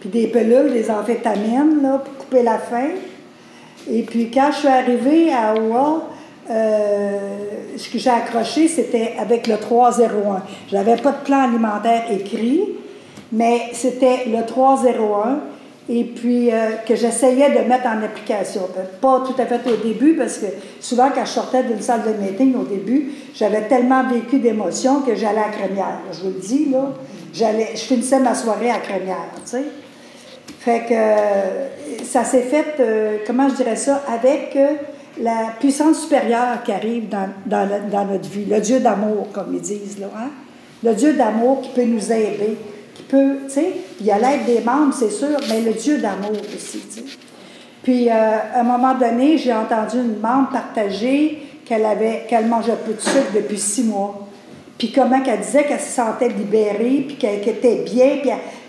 puis des pelules, des amphétamines pour couper la faim. Et puis quand je suis arrivée à AOA, euh, ce que j'ai accroché, c'était avec le 301. Je n'avais pas de plan alimentaire écrit, mais c'était le 301 et puis euh, que j'essayais de mettre en application. Pas tout à fait au début, parce que souvent quand je sortais d'une salle de meeting au début, j'avais tellement vécu d'émotions que j'allais à Crémière. Je vous le dis, là, j'allais, je finissais ma soirée à Crémière, tu sais. Fait que euh, ça s'est fait, euh, comment je dirais ça, avec euh, la puissance supérieure qui arrive dans, notre vie, le Dieu d'amour, comme ils disent, hein? Le Dieu d'amour qui peut nous aider, qui peut, tu sais, il y a l'aide des membres, c'est sûr, mais le Dieu d'amour aussi, tu sais. Puis, euh, à un moment donné, j'ai entendu une membre partager qu'elle avait, qu'elle mangeait peu de sucre depuis six mois. Puis comment qu'elle disait qu'elle se sentait libérée, puis qu'elle était bien,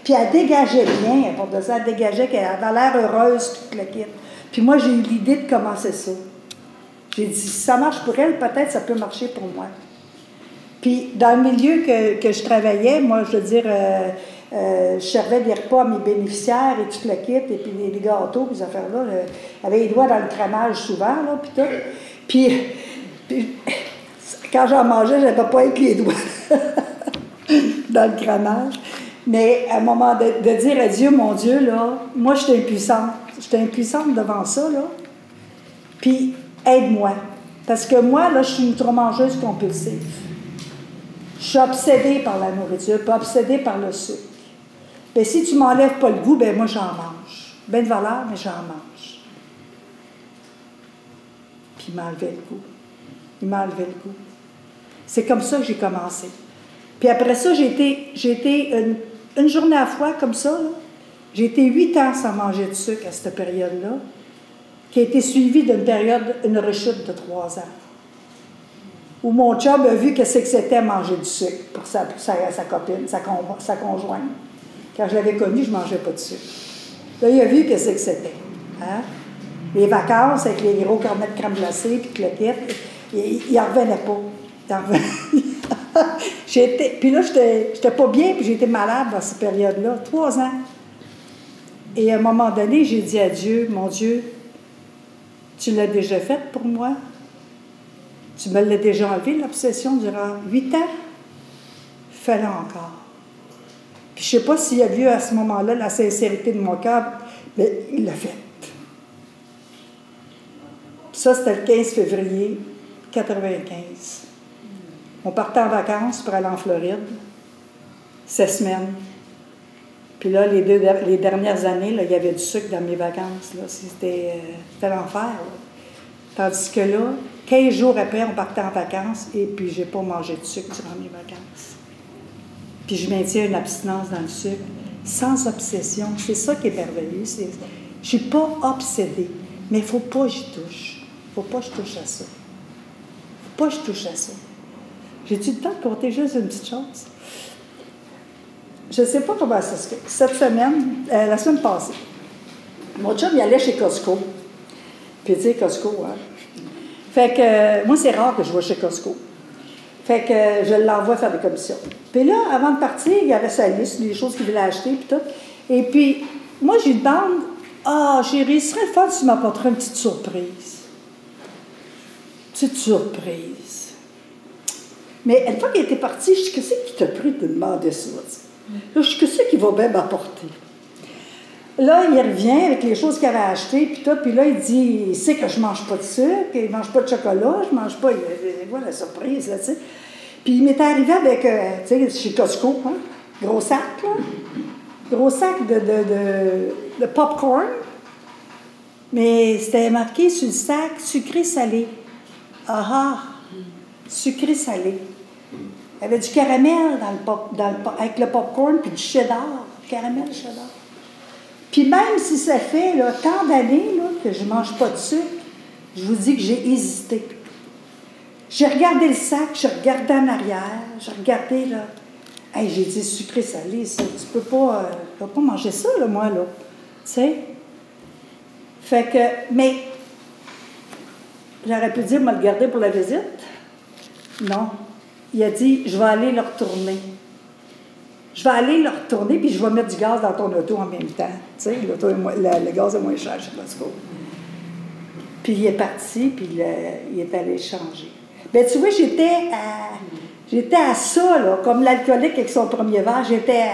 puis elle, dégageait bien, pour de ça, elle dégageait, qu'elle avait l'air heureuse, tout le kit. Puis moi, j'ai eu l'idée de commencer ça. J'ai dit, si ça marche pour elle, peut-être ça peut marcher pour moi. Puis dans le milieu que, que je travaillais, moi, je veux dire, euh, euh, je servais des repas à mes bénéficiaires et tout le kit, et puis les, les gâteaux, puis ces affaires-là. J'avais les doigts dans le cramage souvent, là, puis tout. Puis, puis quand j'en mangeais, je n'avais pas avec les doigts dans le cramage. Mais à un moment de, de dire à Dieu, mon Dieu, là, moi, je suis impuissante. Je suis impuissante devant ça, là. Puis, aide-moi. Parce que moi, là, je suis une trop mangeuse compulsive. Je suis obsédée par la nourriture, pas obsédée par le sucre. Ben, si tu m'enlèves pas le goût, ben moi, j'en mange. Ben de valeur, mais j'en mange. Puis il m'a le goût. Il m'a enlevé le goût. C'est comme ça que j'ai commencé. Puis après ça, j'ai été, j'ai été une, journée à fois, comme ça. J'ai été huit ans sans manger de sucre à cette période-là, qui a été suivie d'une période, une rechute de trois ans où mon chum a vu que c'est que c'était manger du sucre pour sa, sa, copine, sa, con- sa conjointe. Quand je l'avais connu, je ne mangeais pas de sucre. Là, il a vu que c'est que c'était. Hein? Les vacances avec les gros cornets de crème glacée puis kit, il n'en revenait pas. Puis là, j'étais pas bien, puis j'étais malade dans cette période-là, trois ans. Et à un moment donné, j'ai dit à Dieu, mon Dieu, tu l'as déjà fait pour moi? Tu me l'as déjà enlevé, l'obsession, durant huit ans? Fais-le encore. Puis je ne sais pas s'il a vu à ce moment-là la sincérité de mon cœur, mais il l'a fait. Ça, c'était le 15 février 95. On partait en vacances pour aller en Floride. Cette semaine. Puis là, les, deux, dernières années, il y avait du sucre dans mes vacances. Euh, c'était l'enfer. Tandis que là, 15 jours après, on partait en vacances et puis j'ai pas mangé de sucre durant mes vacances. Puis je maintiens une abstinence dans le sucre, sans obsession. C'est ça qui est merveilleux. Je suis pas obsédée, mais il faut pas que j'y touche. faut pas que je touche à ça. faut pas que je touche à ça. J'ai-tu le temps de compter juste une petite chose? Je ne sais pas comment ça se fait. Cette semaine, euh, la semaine passée, mon chum, il allait chez Costco. Puis, tu sais, Costco, hein. Fait que, euh, moi, c'est rare que je vais chez Costco. Fait que euh, je l'envoie faire des commissions. Puis là, avant de partir, il y avait sa liste, des choses qu'il voulait acheter, puis tout. Et puis, moi, je lui demande Ah, chérie, ce serait fun si tu m'apporterais une petite surprise. Petite surprise. Mais une fois qu'il était parti, je dis Qu'est-ce qui t'a pris de demander ça je dis Qu'est-ce qu'il va bien m'apporter Là, il revient avec les choses qu'il avait achetées, puis puis là, il dit, il sait que je mange pas de sucre, il mange pas de chocolat, je mange pas, il, voit la surprise, là, tu sais. Puis il m'est arrivé avec, euh, tu sais, chez Costco, hein, gros sac, gros sac de popcorn, mais c'était marqué sur le sac sucré-salé. Ah ah! Sucré-salé. Il y avait du caramel dans le pop, dans le, avec le popcorn, puis du cheddar, caramel cheddar. Puis même si ça fait tant d'années que je ne mange pas de sucre, je vous dis que j'ai hésité. J'ai regardé le sac, je regardais en arrière, j'ai regardé là. Hey, j'ai dit sucré salé. Tu peux pas, peux pas manger ça, moi, là. Tu sais? Fait que, mais, j'aurais pu dire, me le garder pour la visite? Non. Il a dit, je vais aller le retourner. Je vais aller le retourner, puis je vais mettre du gaz dans ton auto en même temps. Tu sais, le, gaz est moins cher chez Costco. Puis il est parti, puis il, est allé changer. Bien, tu vois, j'étais à, j'étais à ça, là, comme l'alcoolique avec son premier verre, j'étais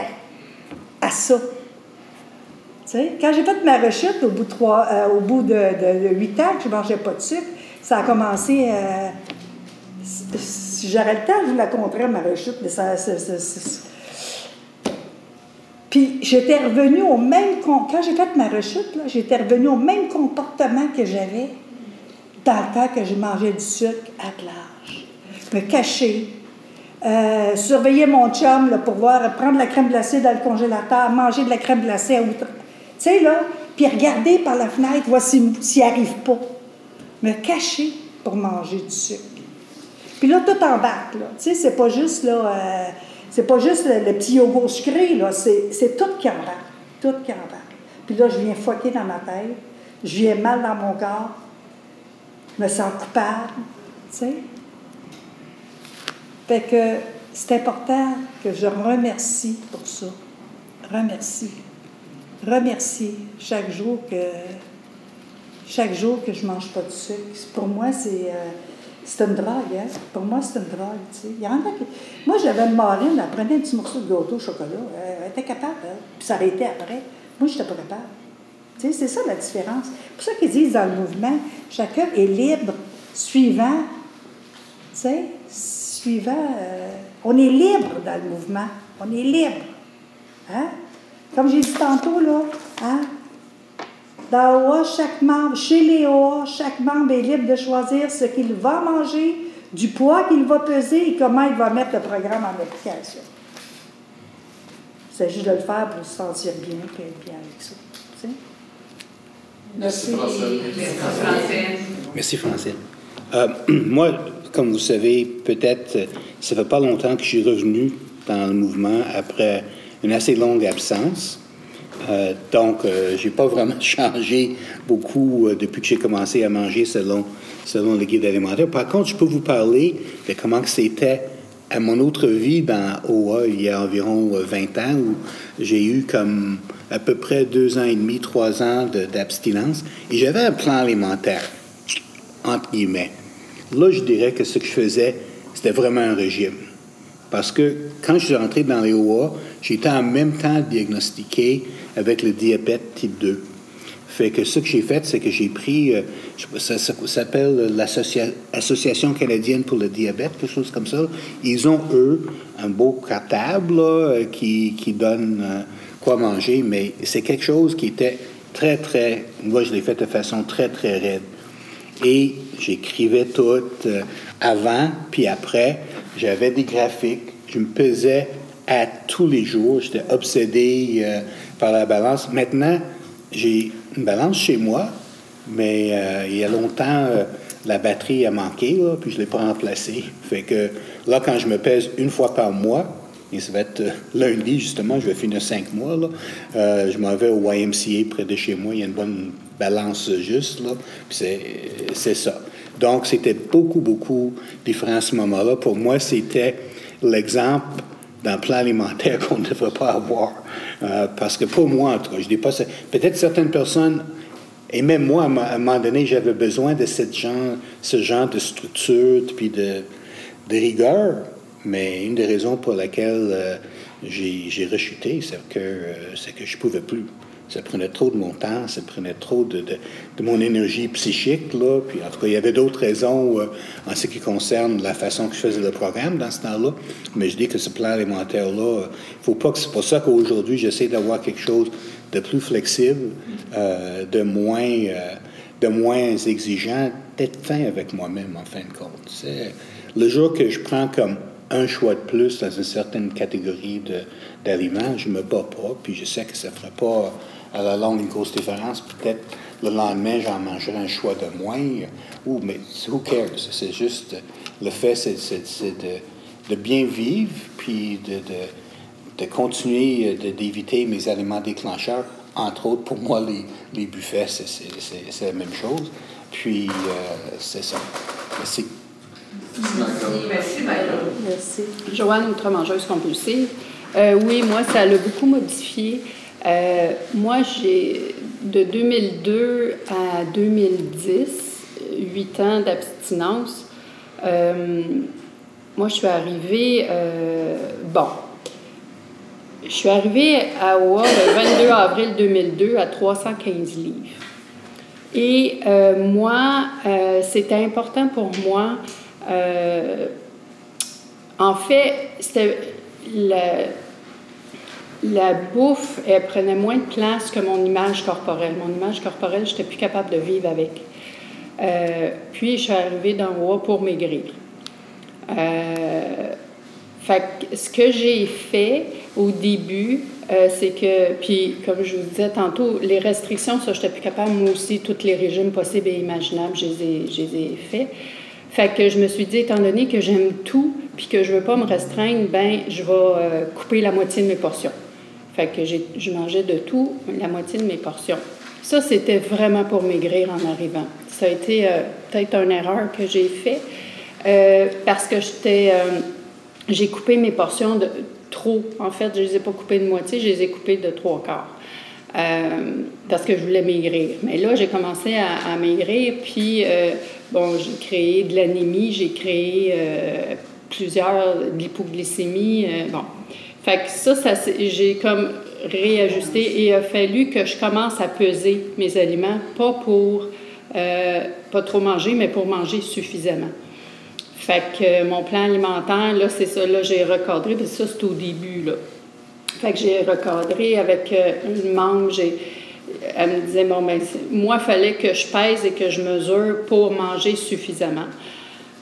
à, ça. Tu sais, quand j'ai fait ma rechute, au bout de, trois, euh, au bout de, ans que je ne mangeais pas de sucre, ça a commencé. Euh, si j'aurais le temps, je vous la compterais, ma rechute, mais ça, puis j'étais revenue au même... Quand j'ai fait ma rechute, j'étais revenue au même comportement que j'avais dans le temps que je mangeais du sucre à large. Me cacher, euh, surveiller mon chum là, pour voir, prendre la crème glacée dans le congélateur, manger de la crème glacée à outre. Tu sais, là, puis regarder par la fenêtre, voir s'il n'y arrive pas. Me cacher pour manger du sucre. Puis là, tout en bas, là. Tu sais, c'est pas juste, là... Euh, c'est pas juste le, petit yogourt sucré, là, c'est tout qui embarque. Tout qui. Puis là, je viens foquer dans ma tête, je viens mal dans mon corps, je me sens coupable, tu sais. Fait que c'est important que je remercie pour ça. Remercie. Remercie chaque jour que chaque jour que je mange pas de sucre. Pour moi, c'est euh, c'est une drogue, hein? Pour moi, c'est une drogue, tu sais. Il y en a qui... Moi, j'avais une marine, elle prenait un petit morceau de gâteau au chocolat. Elle était capable, hein? Puis ça arrêtait après. Moi, je n'étais pas capable. Tu sais, c'est ça la différence. C'est pour ça qu'ils disent dans le mouvement, chacun est libre, suivant, tu sais, suivant... Euh, on est libre dans le mouvement. On est libre. Hein? Comme j'ai dit tantôt, là, hein? Dans OA, chaque membre, chez les OA, chaque membre est libre de choisir ce qu'il va manger, du poids qu'il va peser et comment il va mettre le programme en application. Il s'agit de le faire pour se sentir bien et être bien avec ça. Merci. Merci, Merci, Francine. Euh, moi, comme vous savez, peut-être, ça fait pas longtemps que je suis revenu dans le mouvement après une assez longue absence. Euh, donc, euh, je n'ai pas vraiment changé beaucoup euh, depuis que j'ai commencé à manger selon, selon le guide alimentaire. Par contre, je peux vous parler de comment c'était à mon autre vie dans OA il y a environ 20 ans où j'ai eu comme à peu près deux ans et demi, trois ans d'abstinence et j'avais un plan alimentaire, entre guillemets. Là, je dirais que ce que je faisais, c'était vraiment un régime. Parce que quand je suis rentré dans les OA, j'étais en même temps diagnostiqué avec le diabète type 2. Fait que ce que j'ai fait, c'est que j'ai pris, euh, ça, s'appelle l'Association canadienne pour le diabète, quelque chose comme ça. Ils ont, eux, un beau cartable euh, qui, qui, donne euh, quoi manger, mais c'est quelque chose qui était très, très... Moi, je l'ai fait de façon très, très raide. Et j'écrivais tout avant, puis après. J'avais des graphiques. Je me pesais à tous les jours. J'étais obsédé par la balance. Maintenant, j'ai une balance chez moi, mais euh, il y a longtemps, euh, la batterie a manqué, puis je ne l'ai pas remplacée. Fait que là, quand je me pèse une fois par mois, et ça va être euh, lundi, justement, je vais finir cinq mois, je m'en vais au YMCA près de chez moi, il y a une bonne balance juste, là, puis c'est ça. Donc, c'était beaucoup, beaucoup différent à ce moment-là. Pour moi, c'était l'exemple d'un plan alimentaire qu'on ne devrait pas avoir. Euh, parce que pour moi, en tout cas, je dis pas Peut-être certaines personnes, et même moi, à un moment donné, j'avais besoin de cette genre, ce genre de structure, puis de, rigueur. Mais une des raisons pour laquelle euh, j'ai rechuté, c'est que, euh, que je ne pouvais plus. Ça prenait trop de mon temps, ça prenait trop de, mon énergie psychique. Là. Puis, en tout cas, il y avait d'autres raisons euh, en ce qui concerne la façon que je faisais le programme dans ce temps-là. Mais je dis que ce plan alimentaire-là, il faut pas que c'est pour ça qu'aujourd'hui, j'essaie d'avoir quelque chose de plus flexible, euh, de moins. Euh, de moins exigeant, d'être fin avec moi-même, en fin de compte. Le jour que je prends comme un choix de plus dans une certaine catégorie d'aliments, je me bats pas, puis je sais que ça ne fera pas à la longue une grosse différence. Peut-être le lendemain, j'en mangerai un choix de moins, ou, mais who cares? C'est juste, le fait, c'est de, de, bien vivre, puis de, de, de continuer d'éviter mes aliments déclencheurs. Entre autres, pour moi, les, les buffets, c'est la même chose. Puis, euh, c'est ça. Merci. Merci, Merci. Joanne, ultra-mangeuse compulsive. Euh, oui, moi, ça l'a beaucoup modifié. Euh, moi, j'ai de 2002 à 2010, 8 ans d'abstinence. Euh, moi, je suis arrivée, bon, je suis arrivée à Oa le 22 avril 2002 à 315 livres. Et moi, c'était important pour moi euh, en fait, c'était la, la bouffe, elle prenait moins de place que mon image corporelle. Mon image corporelle, je n'étais plus capable de vivre avec. Euh, puis, je suis arrivée dans haut pour maigrir. Euh, fait ce que j'ai fait au début, c'est que, puis comme je vous disais tantôt, les restrictions, ça, je n'étais plus capable, moi aussi, tous les régimes possibles et imaginables, je les ai, je faits. Fait que je me suis dit, étant donné que j'aime tout, puis que je veux pas me restreindre, ben je vais euh, couper la moitié de mes portions. Fait que je mangeais de tout, la moitié de mes portions. Ça, c'était vraiment pour maigrir en arrivant. Ça a été euh, peut-être une erreur que j'ai fait euh, parce que j'étais, j'ai coupé mes portions de trop. En fait, je les ai pas coupées de moitié, je les ai coupées de trois quarts. parce que je voulais maigrir. Mais là, j'ai commencé à, à maigrir, puis Bon, j'ai créé de l'anémie, j'ai créé euh, plusieurs de l'hypoglycémie. Euh, bon. Fait que ça, ça j'ai comme réajusté et il a fallu que je commence à peser mes aliments, pas pour euh, pas trop manger, mais pour manger suffisamment. Fait que mon plan alimentaire, là, c'est ça, là, j'ai recadré, puis ça, c'est au début, là. Fait que j'ai recadré avec une mangue, j'ai elle me disait, bon, ben, moi, il fallait que je pèse et que je mesure pour manger suffisamment.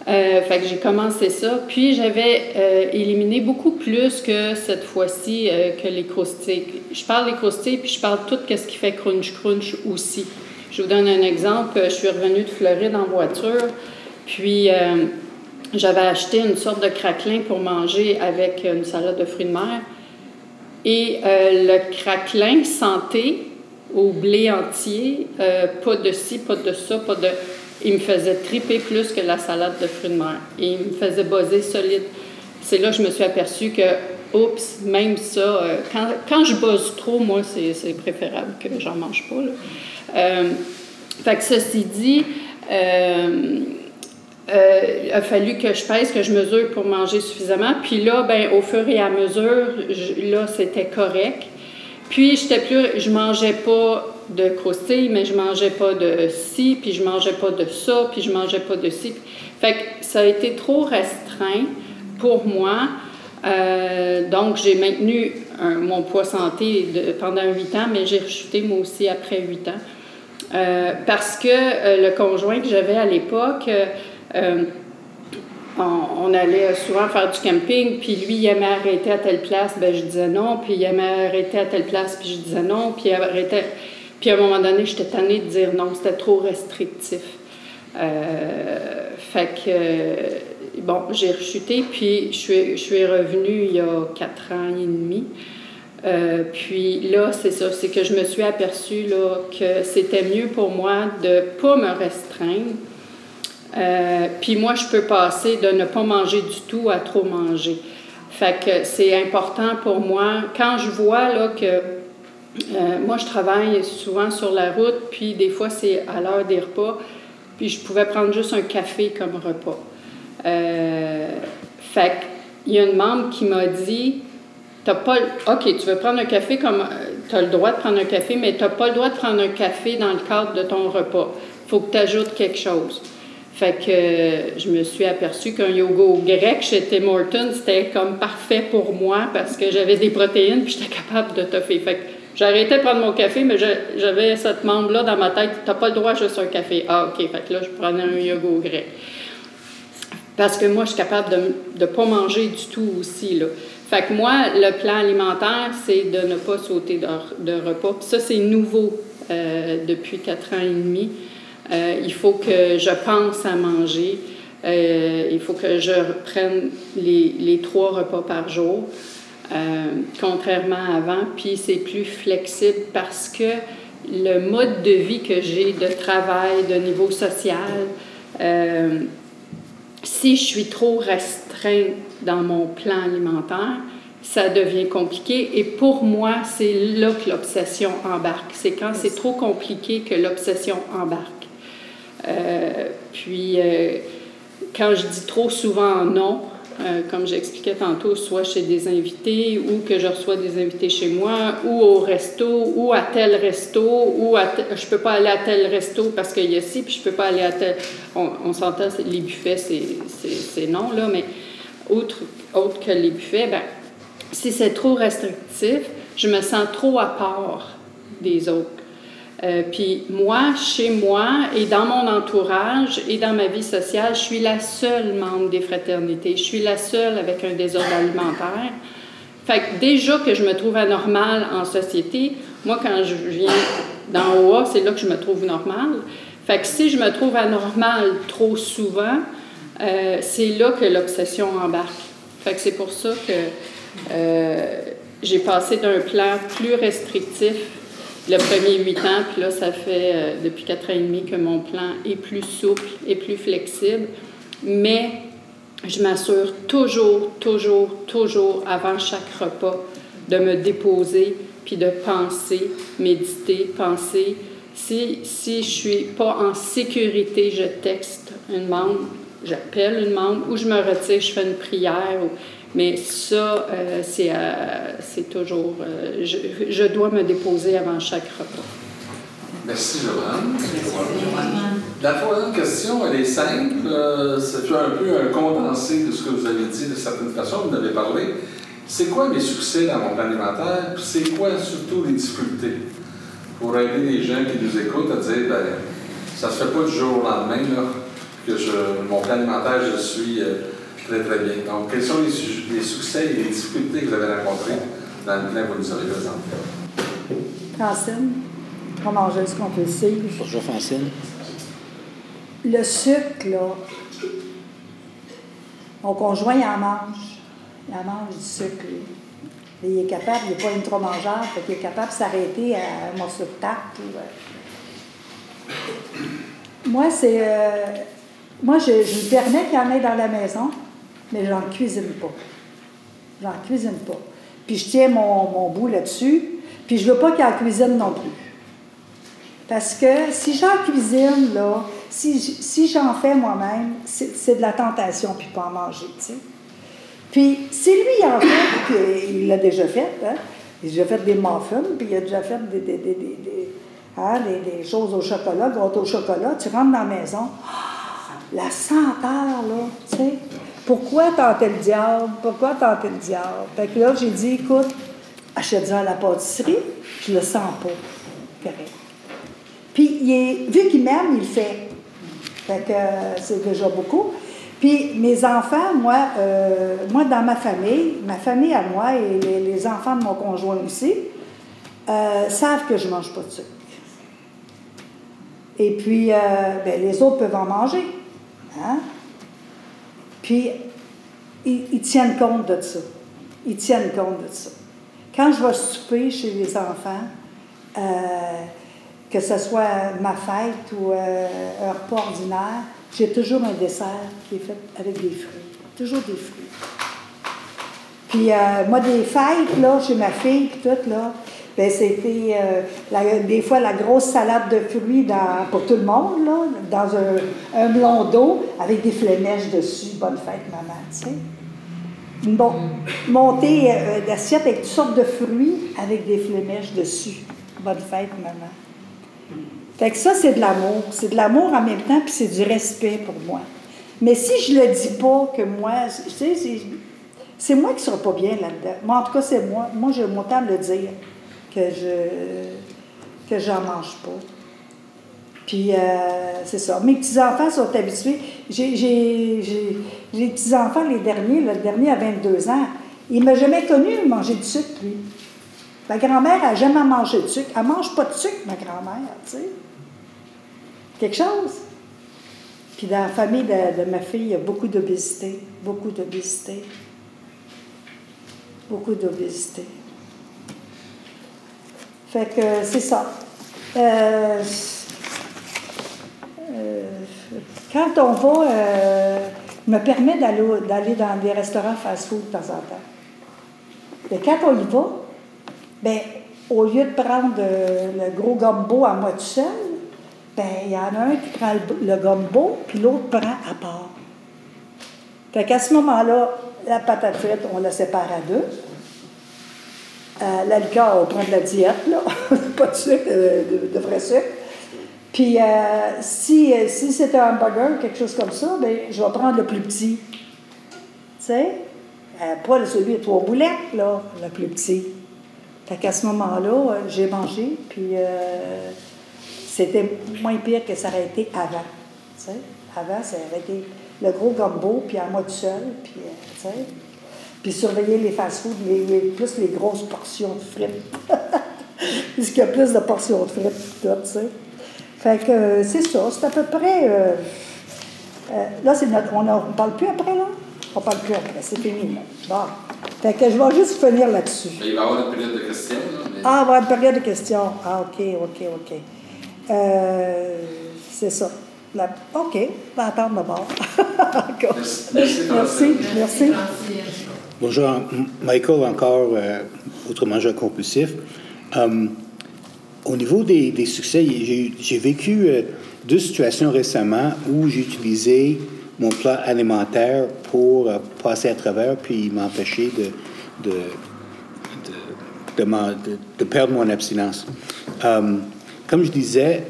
Euh, fait que j'ai commencé ça. Puis j'avais euh, éliminé beaucoup plus que cette fois-ci euh, que les croustilles. Je parle des croustilles, puis je parle tout ce qui fait crunch-crunch aussi. Je vous donne un exemple. Je suis revenue de Floride en voiture, puis j'avais acheté une sorte de craquelin pour manger avec une salade de fruits de mer. Et le craquelin santé, au blé entier, pas de ci, pas de ça, pas de. Il me faisait triper plus que la salade de fruits de mer. Il me faisait buzzer solide. C'est là que je me suis aperçue que, oups, même ça, euh, quand, quand, je buzz trop, moi, c'est préférable que j'en mange pas. Là. Euh, fait que ceci dit, il a fallu que je pèse, que je mesure pour manger suffisamment. Puis là, ben, au fur et à mesure, là, c'était correct. Puis, j'étais plus, je mangeais pas de croustilles, mais je mangeais pas de ci, puis je mangeais pas de ça, puis je mangeais pas de ci. Fait que ça a été trop restreint pour moi. Euh, donc, j'ai maintenu mon poids santé pendant huit ans, mais j'ai rechuté moi aussi après huit ans. Euh, parce que euh, le conjoint que j'avais à l'époque, on, allait souvent faire du camping, puis lui, il aimait arrêter à telle place, ben je disais non, puis il aimait arrêter à telle place, puis je disais non, puis il arrêtait. Puis à un moment donné, j'étais tannée de dire non, c'était trop restrictif. Euh, fait que, bon, j'ai rechuté, puis je suis, revenue il y a quatre ans et demi. Euh, puis là, c'est ça, c'est que je me suis aperçue là, que c'était mieux pour moi de ne pas me restreindre, euh, puis moi, je peux passer de ne pas manger du tout à trop manger. Fait que c'est important pour moi. Quand je vois là, que euh, moi, je travaille souvent sur la route, puis des fois, c'est à l'heure des repas, puis je pouvais prendre juste un café comme repas. Euh, fait qu'il y a une membre qui m'a dit t'as pas. OK, tu veux prendre un café comme. Tu as le droit de prendre un café, mais tu n'as pas le droit de prendre un café dans le cadre de ton repas. Faut que tu ajoutes quelque chose. Fait que euh, je me suis aperçue qu'un yoga grec chez Tim Hortons, c'était comme parfait pour moi parce que j'avais des protéines puis j'étais capable de toffer. Fait que j'arrêtais de prendre mon café, mais j'avais cette membre-là dans ma tête, t'as pas le droit juste un café. Ah, OK. Fait que là, je prenais un yoga grec. Parce que moi, je suis capable de ne pas manger du tout aussi, là. Fait que moi, le plan alimentaire, c'est de ne pas sauter de, repas. Puis ça, c'est nouveau euh, depuis quatre ans et demi. Euh, il faut que je pense à manger. Euh, il faut que je reprenne les, les trois repas par jour, contrairement à avant. Puis c'est plus flexible parce que le mode de vie que j'ai de travail, de niveau social, si je suis trop restreinte dans mon plan alimentaire, ça devient compliqué. Et pour moi, c'est là que l'obsession embarque. C'est quand c'est trop compliqué que l'obsession embarque. Euh, puis, euh, quand je dis trop souvent non, euh, comme j'expliquais tantôt, soit chez des invités ou que je reçois des invités chez moi ou au resto ou à tel resto ou à je peux pas aller à tel resto parce qu'il y a ci, puis je peux pas aller à tel... On, s'entend, les buffets, c'est non, là, mais autre, autre que les buffets, ben, si c'est trop restrictif, je me sens trop à part des autres. Euh, puis moi, chez moi et dans mon entourage et dans ma vie sociale, je suis la seule membre des fraternités. Je suis la seule avec un désordre alimentaire. Fait que déjà que je me trouve anormale en société, moi, quand je viens dans OA, c'est là que je me trouve normale. Fait que si je me trouve anormale trop souvent, euh, c'est là que l'obsession embarque. Fait que c'est pour ça que euh, j'ai passé d'un plan plus restrictif le premier huit ans, puis là, ça fait euh, depuis quatre ans et demi que mon plan est plus souple et plus flexible. Mais je m'assure toujours, toujours, toujours, avant chaque repas, de me déposer, puis de penser, méditer, penser. Si, si je suis pas en sécurité, je texte une membre, j'appelle une membre, ou je me retire, je fais une prière. Ou, mais ça, euh, euh, c'est toujours. Euh, je, je, dois me déposer avant chaque repas. Merci, Joanne. La troisième question, elle est simple. c'est un peu un condensé de ce que vous avez dit de certaines façons. Vous en avez parlé. C'est quoi mes succès dans mon plan alimentaire? Puis c'est quoi surtout les difficultés? Pour aider les gens qui nous écoutent à dire, ben, ça se fait pas du jour au lendemain, là, que je, mon plan alimentaire, je suis. Très, très bien. Donc, quels sont les, les, succès et les difficultés que vous avez rencontrés dans le plan que vous nous avez présenté? Francine, comme mangeuse compulsive. Bonjour, Francine. Le sucre, là, mon conjoint, il en mange. Il en mange du sucre. il est capable, il n'est pas une trop mangeur, fait qu'il est capable de s'arrêter à un morceau de tarte. Euh. Moi, c'est. Euh, moi, je, je lui permets qu'il en ait dans la maison mais je n'en cuisine pas. J'en cuisine pas. Puis je tiens mon, mon bout là-dessus, puis je veux pas qu'il en cuisine non plus. Parce que si j'en cuisine, là, si, si j'en fais moi-même, c'est de la tentation, puis pas en manger, tu sais. Puis si lui, en fait, puis il l'a déjà fait, hein, il a déjà fait des muffins, puis il a déjà fait des, des, des, des, hein, choses au chocolat, gâteau au chocolat, tu rentres dans la maison, ah, la senteur, là, tu sais, pourquoi tenter le diable? Pourquoi tenter le diable? Fait que là, j'ai dit, écoute, achète-en à la pâtisserie, je le sens pas. Puis, vu qu'il m'aime, il le fait. Fait que euh, beaucoup. Puis, mes enfants, moi, euh, moi, dans ma famille, ma famille à moi et les, enfants de mon conjoint aussi, euh, savent que je mange pas de sucre. Et puis, ben, les autres peuvent en manger. Hein? Puis, ils, tiennent compte de ça. Ils tiennent compte de ça. Quand je vais souper chez les enfants, euh, que ce soit ma fête ou euh, un repas ordinaire, j'ai toujours un dessert qui est fait avec des fruits. Toujours des fruits. Puis, euh, moi, des fêtes, là, chez ma fille, puis tout, là, ben, c'était euh, des fois la grosse salade de fruits pour tout le monde, là, dans un, un blond d'eau avec des flémèches dessus. Bonne fête, maman, tu sais. bon, monter euh, l'assiette avec toutes sortes de fruits avec des flémèches dessus. Bonne fête, maman. Fait que ça, c'est de l'amour. C'est de l'amour en même temps, puis c'est du respect pour moi. Mais si je le dis pas que moi, tu sais, c'est, c'est moi qui ne serai pas bien là-dedans. Moi, en tout cas, c'est moi. Moi, j'ai mon temps de le dire que je que j'en mange pas. Puis, euh, c'est ça. Mes petits-enfants sont habitués. J'ai, j'ai, les petits-enfants, les derniers, le dernier a 22 ans, il m'a jamais connu manger du sucre, lui. Ma grand-mère n'a jamais mangé de sucre. Elle ne mange pas de sucre, ma grand-mère, tu sais. Quelque chose. Puis dans la famille de, de ma fille, il y a beaucoup d'obésité. Beaucoup d'obésité. Beaucoup d'obésité. Fait que c'est ça. Euh, euh, quand on va, euh, me permet d'aller, dans des restaurants fast-food de temps en temps. Mais quand on y va, ben, au lieu de prendre euh, le gros gumbo à moi tout seul, ben, il y en a un qui prend le, gumbo, puis l'autre prend à part. Fait qu'à ce moment-là, la patate frite, on la sépare à deux. Euh, la liqueur, on prend de la diète, là. pas de sucre, euh, de, vrai sucre. Puis, euh, si, si c'est un hamburger, quelque chose comme ça, ben, je vais prendre le plus petit. Tu sais? Pas celui à trois boulettes, là, le plus petit. Fait qu'à ce moment-là, j'ai mangé, puis c'était moins pire que ça aurait été avant. Tu sais? Avant, ça aurait été le gros gumbo, puis à moi tout seul, puis, tu sais? Puis surveiller les fast-foods, les, les- plus les grosses portions de frites. Puisqu'il y a plus de portions de frites, tout, tu sais. Fait que euh, c'est ça, c'est à peu près. euh, euh, là, c'est notre. On ne parle plus après, là? On parle plus après, c'est fini, là. Bon. Fait que je vais juste finir là-dessus. Il va y avoir une période de questions. Là, mais... Ah, on va avoir une période de questions. Ah, OK, OK, OK. Euh, c'est ça. La- OK, on va attendre d'abord. Merci. Merci, merci, merci. Bonjour, Michael, encore, euh, autre mangeur compulsif. Euh, au niveau des, succès, j'ai vécu euh, deux situations récemment où j'ai utilisé mon plan alimentaire pour euh, passer à travers puis m'empêcher de, perdre mon abstinence. Euh, comme je disais,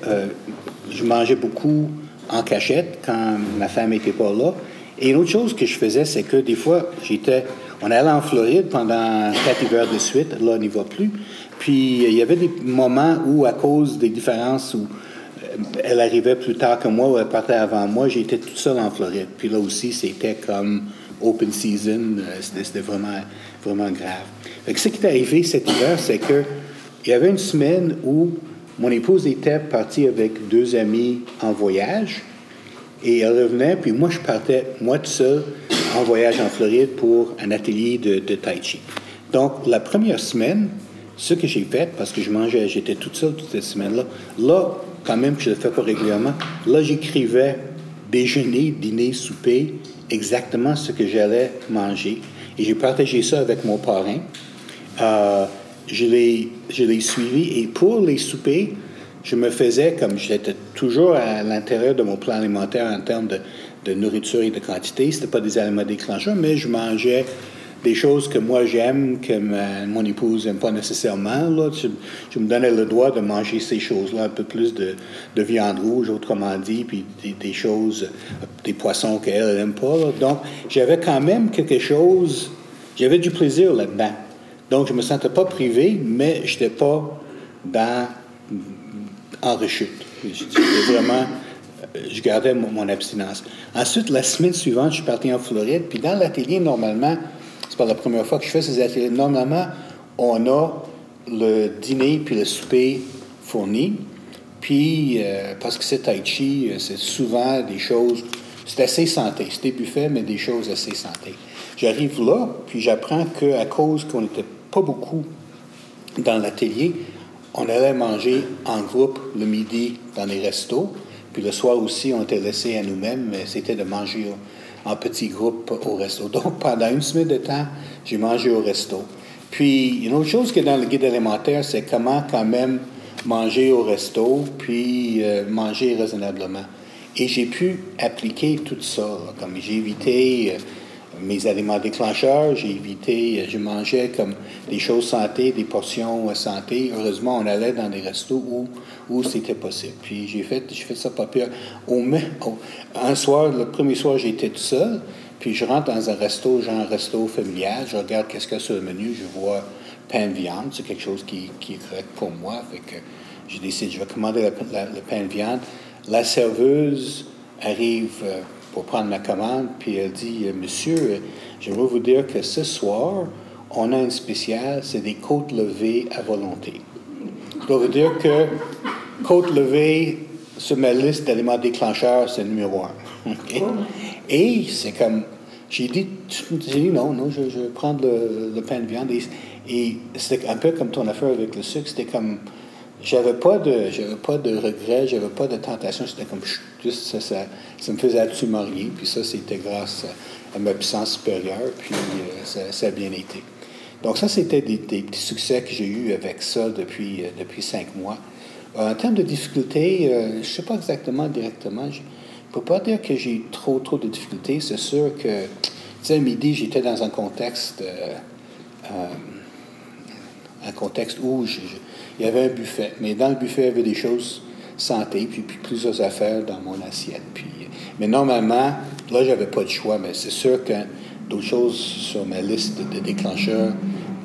je mangeais beaucoup en cachette quand ma femme n'était pas là. Et une autre chose que je faisais, c'est que des fois, j'étais, on allait en Floride pendant quatre hivers de suite. Là, on n'y va plus. Puis, euh, il y avait des moments où, à cause des différences, où euh, elle arrivait plus tard que moi ou elle partait avant moi, j'étais toute seule en Floride. Puis là aussi, c'était comme open season. euh, C'était vraiment, vraiment grave. Ce qui est arrivé cet hiver, c'est que il y avait une semaine où mon épouse était partie avec deux amis en voyage. Et elle revenait, puis moi, je partais, moi tout seul, en voyage en Floride pour un atelier de, de Tai Chi. Donc, la première semaine, ce que j'ai fait, parce que je mangeais, j'étais toute seule toute cette semaine-là, là, quand même je ne le fais pas régulièrement, là, j'écrivais déjeuner, dîner, souper, exactement ce que j'allais manger. Et j'ai partagé ça avec mon parrain. Euh, je l'ai suivi et pour les soupers, je me faisais comme j'étais toujours à l'intérieur de mon plan alimentaire en termes de, de nourriture et de quantité. C'était pas des aliments déclencheurs, mais je mangeais des choses que moi j'aime, que mon épouse n'aime pas nécessairement. Là. Je, me donnais le droit de manger ces choses-là, un peu plus de, de viande rouge, autrement dit, puis des, choses, des poissons qu'elle n'aime pas. Donc, j'avais quand même quelque chose, j'avais du plaisir là-dedans. Donc, je me sentais pas privé, mais je n'étais pas en rechute. J'étais vraiment, je gardais mon, abstinence. Ensuite, la semaine suivante, je suis parti en Floride, puis dans l'atelier, normalement, c'est pas la première fois que je fais ces ateliers, normalement, on a le dîner puis le souper fourni. Puis, euh, parce que c'est Tai Chi, euh, c'est souvent des choses, c'est assez santé. C'est des buffets, mais des choses assez santé. J'arrive là, puis j'apprends qu'à cause qu'on n'était pas beaucoup dans l'atelier, on allait manger en groupe le midi dans les restos. Puis le soir aussi, on était laissés à nous-mêmes, mais c'était de manger en petits groupes au resto. Donc, pendant une semaine de temps, j'ai mangé au resto. Puis, une autre chose qui est dans le guide alimentaire, c'est comment quand même manger au resto, puis euh, manger raisonnablement. Et j'ai pu appliquer tout ça, comme j'ai évité... euh, mes aliments déclencheurs, j'ai évité, je mangeais comme des choses santé, des portions santé. Heureusement, on allait dans des restos où, où c'était possible. Puis j'ai fait, fait ça pas pire. Au, un soir, le premier soir, j'étais tout seul. Puis je rentre dans un resto, genre un resto familial, je regarde qu'est-ce qu'il y a sur le menu, je vois pain de viande, c'est quelque chose qui, qui, est correct pour moi. Fait que j'ai décidé, je vais commander le pain de viande. La serveuse arrive euh, pour prendre ma commande, puis elle dit Monsieur, je veux vous dire que ce soir, on a un spécial, c'est des côtes levées à volonté. Je dois vous dire que côtes levées, sur ma liste d'aliments déclencheurs, c'est numéro un. Et c'est comme, j'ai dit, non, non, je, vais prendre le, pain de viande. Et, et c'était un peu comme ton affaire avec le sucre, c'était comme, j'avais pas de j'avais pas de regrets, j'avais pas de tentation, c'était comme juste ça, ça, ça, me faisait absolument rien. Puis ça, c'était grâce à, ma puissance supérieure, puis euh, ça, a bien été. Donc ça, c'était des, petits succès que j'ai eus avec ça depuis, euh, depuis cinq mois. Euh, en termes de difficultés, je ne sais pas exactement directement. Je peux pas dire que j'ai trop, trop de difficultés. C'est sûr que, tu sais, midi, j'étais dans un contexte, un contexte où je il y avait un buffet. Mais dans le buffet, il y avait des choses santé, puis, puis plusieurs affaires dans mon assiette. Puis, mais normalement, là, j'avais pas de choix, mais c'est sûr que d'autres choses sur ma liste de déclencheurs,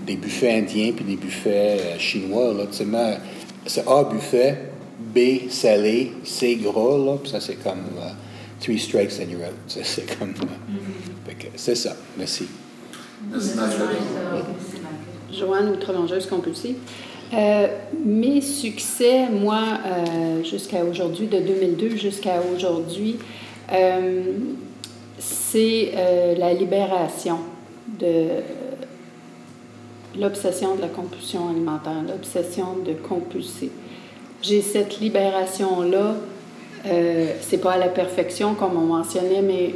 des buffets indiens puis des buffets euh, chinois, là, tu sais, c'est A, buffet, B, salé, C, gras, là, puis ça, c'est comme uh, three strikes and you're out. C'est comme... Euh, c'est ça. Merci. Merci, Joanne, outre-mangeuse compulsive. Euh, mes succès, moi, euh, jusqu'à aujourd'hui, de 2002 jusqu'à aujourd'hui, euh, c'est la libération de l'obsession de la compulsion alimentaire, l'obsession de compulser. J'ai cette libération-là, c'est pas à la perfection comme on mentionnait, mais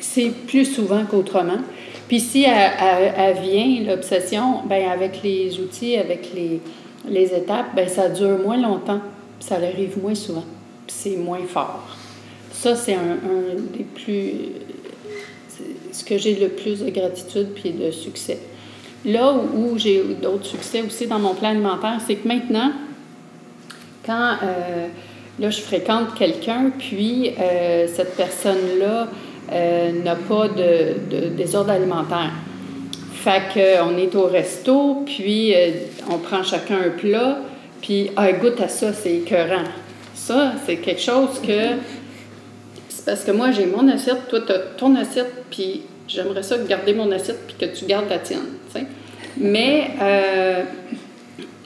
c'est plus souvent qu'autrement. Puis si elle, vient, l'obsession, ben avec les outils, avec les, les étapes, ben ça dure moins longtemps, ça arrive moins souvent, c'est moins fort. Ça, c'est un, des plus... ce que j'ai le plus de gratitude puis de succès. Là où, j'ai d'autres succès aussi dans mon plan alimentaire, c'est que maintenant, quand euh, là, je fréquente quelqu'un, puis euh, cette personne-là euh, n'a pas de, désordre alimentaire. Fait qu'on est au resto, puis euh, on prend chacun un plat, puis ah, goûte à ça, c'est écœurant. Ça, c'est quelque chose que. C'est parce que moi, j'ai mon assiette, toi, tu as ton assiette, puis j'aimerais ça garder mon assiette, puis que tu gardes la tienne. Mais, euh,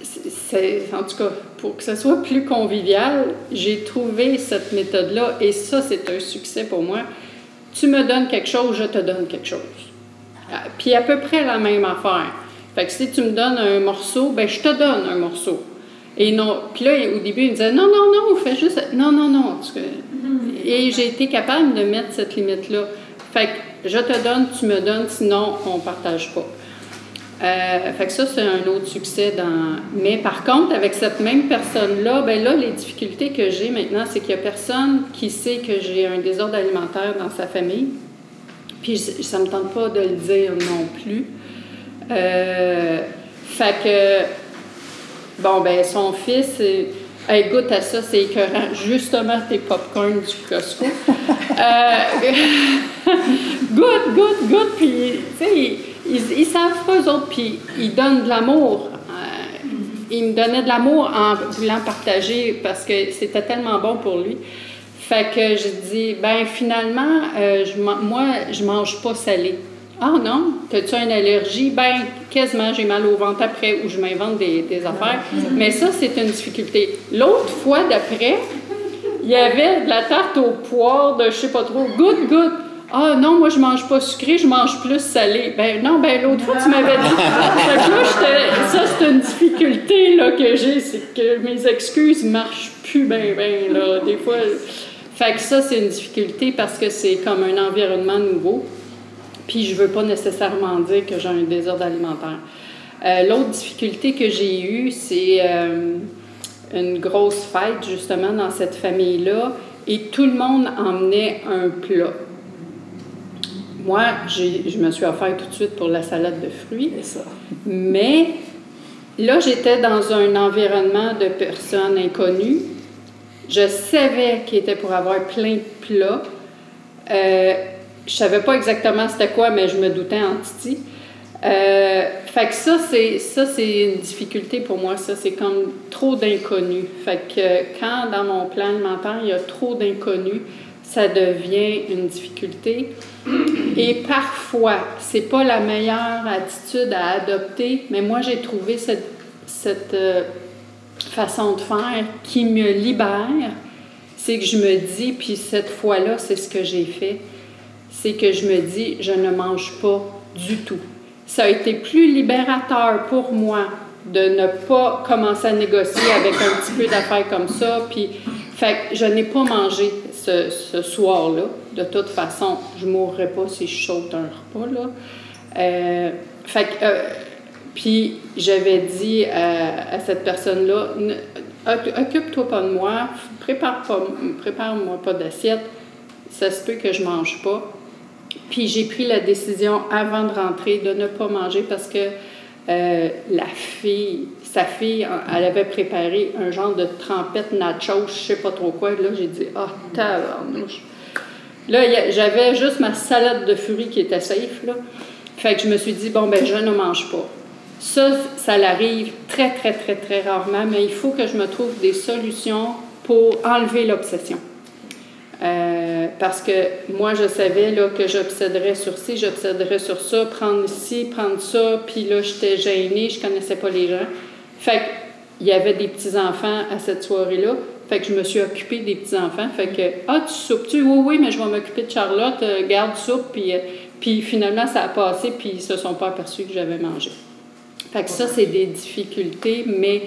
c'est, en tout cas, pour que ce soit plus convivial, j'ai trouvé cette méthode-là, et ça, c'est un succès pour moi tu me donnes quelque chose, je te donne quelque chose. Ah, puis à peu près la même affaire. Fait que si tu me donnes un morceau, ben je te donne un morceau. Et non, puis là, au début, il me disait non, non, non, fais juste. Non, non, non. Et j'ai été capable de mettre cette limite-là. Fait que je te donne, tu me donnes, sinon on ne partage pas. Euh, fait que ça, c'est un autre succès. Dans... Mais par contre, avec cette même personne-là, ben là, les difficultés que j'ai maintenant, c'est qu'il n'y a personne qui sait que j'ai un désordre alimentaire dans sa famille. Puis ça ne me tente pas de le dire non plus. Euh, fait que, bon, ben son fils, hey, goûte à ça, c'est écœurant. Justement, tes popcorn du Costco. euh, goûte, goûte, goûte. Puis, tu sais, ils, savent pas, eux autres, puis ils donnent de l'amour. Euh, ils me donnaient de l'amour en voulant partager parce que c'était tellement bon pour lui. Fait que je dis, ben finalement, euh, je, moi, je mange pas salé. Ah non, as-tu une allergie? Ben, quasiment, j'ai mal au ventre après ou je m'invente des, des, affaires. Mais ça, c'est une difficulté. L'autre fois d'après, il y avait de la tarte aux poires de je sais pas trop, goûte, goûte. Ah non, moi je mange pas sucré, je mange plus salé. Ben non, ben l'autre fois tu m'avais dit. ça c'est une difficulté là, que j'ai, c'est que mes excuses marchent plus ben ben là. Des fois. Fait que ça c'est une difficulté parce que c'est comme un environnement nouveau. Puis je veux pas nécessairement dire que j'ai un désordre alimentaire. Euh, l'autre difficulté que j'ai eue, c'est euh, une grosse fête justement dans cette famille-là et tout le monde emmenait un plat moi, je me suis offert tout de suite pour la salade de fruits. Ça. Mais là, j'étais dans un environnement de personnes inconnues. Je savais qu'il était pour avoir plein de plats. Euh, je savais pas exactement c'était quoi, mais je me doutais en titi. Euh, fait que ça, c'est ça, c'est une difficulté pour moi. Ça, c'est comme trop d'inconnus. Fait que quand dans mon plan alimentaire, il y a trop d'inconnus, ça devient une difficulté. Et parfois, c'est pas la meilleure attitude à adopter, mais moi, j'ai trouvé cette, cette euh, façon de faire qui me libère. C'est que je me dis, puis cette fois-là, c'est ce que j'ai fait, c'est que je me dis, je ne mange pas du tout ça a été plus libérateur pour moi de ne pas commencer à négocier avec un petit peu d'affaires comme ça. Puis, fait je n'ai pas mangé ce, soir-là. De toute façon, je mourrais pas si je saute un repas, là. Euh, fait euh, puis j'avais dit à, cette personne-là, occupe-toi pas de moi, prépare pas, prépare-moi pas d'assiette, ça se peut que je mange pas. Puis j'ai pris la décision avant de rentrer de ne pas manger parce que euh, la fille, sa fille, elle avait préparé un genre de trempette nachos, je sais pas trop quoi. Là, j'ai dit, ah, oh, tabarnouche. Là, j'avais juste ma salade de fruits qui était safe. Fait que je me suis dit, bon, ben, je ne mange pas. Ça, ça l'arrive très, très, très, très rarement, mais il faut que je me trouve des solutions pour enlever l'obsession. Euh, parce que moi, je savais là, que j'obséderais sur ci, j'obséderais sur ça, prendre ci, prendre ça, puis là, j'étais gênée, je connaissais pas les gens. Fait il y avait des petits-enfants à cette soirée-là. Fait que je me suis occupée des petits-enfants. Fait que, ah, tu soupes-tu? Oui, oui, mais je vais m'occuper de Charlotte, euh, garde soupe, puis, euh, puis finalement, ça a passé, puis ils se sont pas aperçus que j'avais mangé. Fait que ça, c'est des difficultés, mais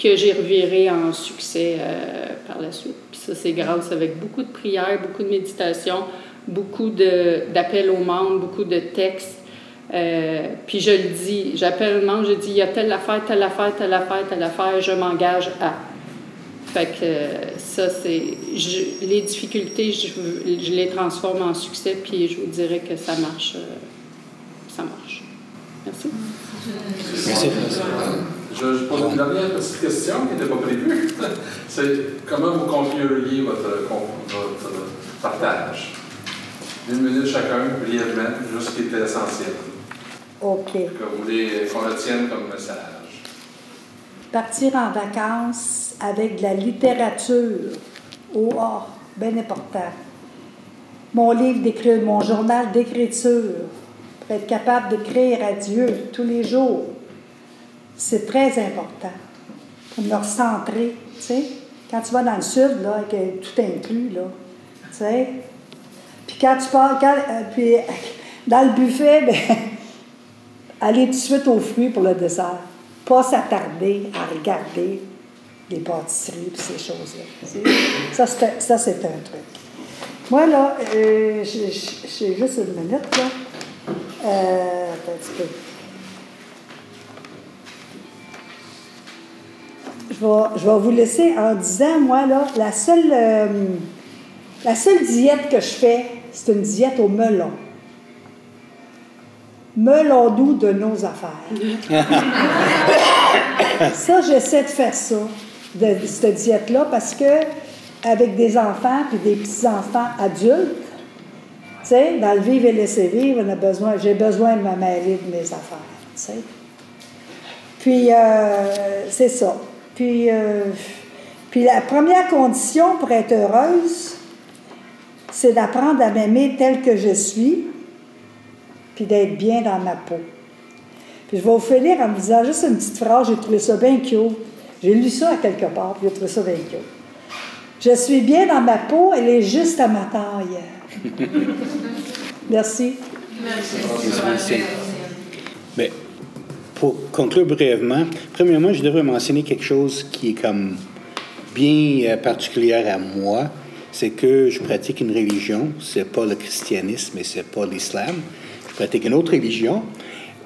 que j'ai reviré en succès euh, par la suite. Puis ça, c'est grâce avec beaucoup de prières, beaucoup de méditation, beaucoup d'appels aux membres, beaucoup de textes. Euh, puis je le dis, j'appelle le membre, je dis, il y a telle affaire, telle affaire, telle affaire, telle affaire, je m'engage à. Fait que ça, c'est... Les difficultés, je, je, les transforme en succès, puis je vous dirais que ça marche. Euh, ça marche. Merci. Merci, je, je pose une dernière petite question qui n'était pas prévue. C'est comment vous concluriez votre, votre partage? Une minute chacun, brièvement, juste ce qui était essentiel. OK. Que vous voulez qu'on retienne comme message. Partir en vacances avec de la littérature. Oh, oh bien important. Mon livre d'écriture, mon journal d'écriture, pour être capable d'écrire à Dieu tous les jours. C'est très important pour me recentrer, tu. Quand tu vas dans le sud, là, avec tout inclus, là. Puis quand tu pars, euh, puis dans le buffet, ben, aller tout de suite aux fruits pour le dessert. Pas s'attarder à regarder les pâtisseries et ces choses-là. Ça, c'est un truc. Moi, là, euh, j'ai juste une minute, là. Euh, petit peu. Je vais, vous laisser en disant, moi, là, la seule, euh, la seule diète que je fais, c'est une diète au melon. Melon-nous de nos affaires. ça, j'essaie de faire ça, de, cette diète-là, parce que avec des enfants puis des petits-enfants adultes, tu sais, dans le vivre et laisser vivre, on a besoin, j'ai besoin de me mêler de mes affaires, tu sais. Puis, euh, c'est ça. Puis, euh, puis la première condition pour être heureuse, c'est d'apprendre à m'aimer tel que je suis, puis d'être bien dans ma peau. Puis je vais vous finir en me disant juste une petite phrase, j'ai trouvé ça bien cute. J'ai lu ça à quelque part, puis j'ai trouvé ça bien cute. Je suis bien dans ma peau, elle est juste à ma taille. Merci. Merci. Merci. Mais pour conclure brièvement, premièrement, je devrais mentionner quelque chose qui est comme bien euh, particulier à moi, c'est que je pratique une religion, c'est pas le christianisme et c'est pas l'islam. Je pratique une autre religion,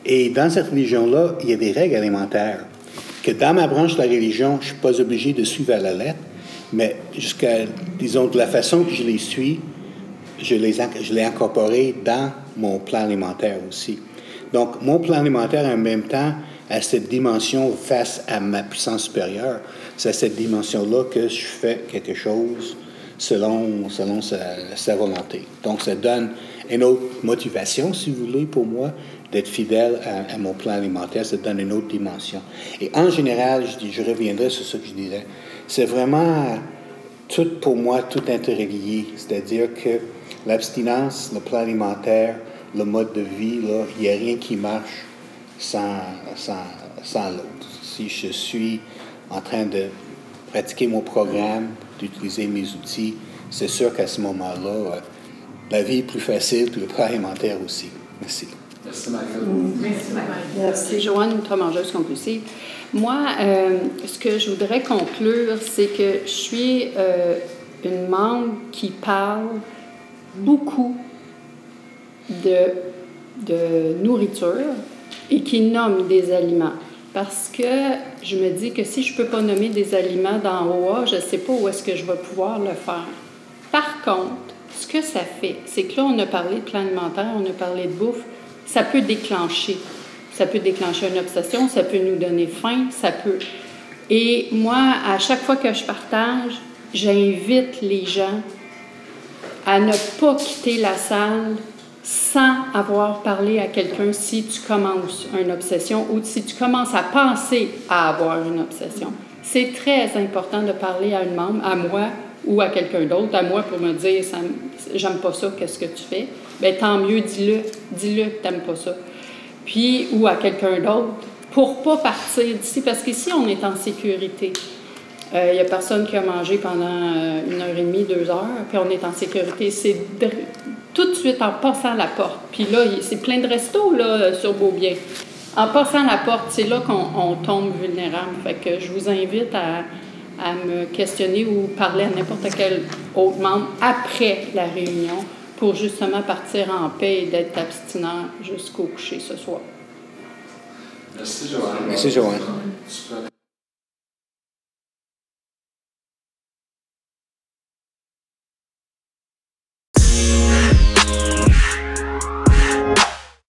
et dans cette religion-là, il y a des règles alimentaires que dans ma branche de la religion, je suis pas obligé de suivre à la lettre, mais jusqu'à, disons, de la façon que je les suis, je les, je l'ai incorporé dans mon plan alimentaire aussi. Donc, mon plan alimentaire, en même temps, a cette dimension face à ma puissance supérieure. C'est à cette dimension-là que je fais quelque chose selon, selon sa, volonté. Donc, ça donne une autre motivation, si vous voulez, pour moi, d'être fidèle à, mon plan alimentaire. Ça donne une autre dimension. Et en général, je, je reviendrai sur ce que je disais, c'est vraiment tout pour moi, tout interrelié. C'est-à-dire que l'abstinence, le plan alimentaire, le mode de vie, il n'y a rien qui marche sans, sans, sans l'autre. Si je suis en train de pratiquer mon programme, d'utiliser mes outils, c'est sûr qu'à ce moment-là, euh, la vie est plus facile, puis le plan alimentaire aussi. Merci. Merci, Michael. Merci, Michael. Merci. Joanne, mangeuse compulsive. Moi, euh, ce que je voudrais conclure, c'est que je suis euh, une membre qui parle beaucoup de, de nourriture et qui nomme des aliments. Parce que je me dis que si je ne peux pas nommer des aliments dans OA, je ne sais pas où est-ce que je vais pouvoir le faire. Par contre, ce que ça fait, c'est que là, on a parlé de plan alimentaire, on a parlé de bouffe, ça peut déclencher. Ça peut déclencher une obsession, ça peut nous donner faim, ça peut. Et moi, à chaque fois que je partage, j'invite les gens à ne pas quitter la salle sans avoir parlé à quelqu'un si tu commences une obsession ou si tu commences à penser à avoir une obsession. C'est très important de parler à une membre, à moi ou à quelqu'un d'autre, à moi pour me dire j'aime pas ça, qu'est-ce que tu fais? Bien, tant mieux, dis-le, dis-le que tu n'aimes pas ça. Puis, ou à quelqu'un d'autre, pour pas partir d'ici, parce qu'ici, on est en sécurité. Il euh, n'y a personne qui a mangé pendant euh, une heure et demie, deux heures, puis on est en sécurité. C'est tout de suite en passant la porte. Puis là, c'est plein de restos là, sur Beaubien. En passant la porte, c'est là qu'on tombe vulnérable. Fait que je vous invite à, à me questionner ou parler à n'importe quel autre membre après la réunion pour justement partir en paix et d'être abstinent jusqu'au coucher ce soir. Merci, Joanne. Merci, Joanne.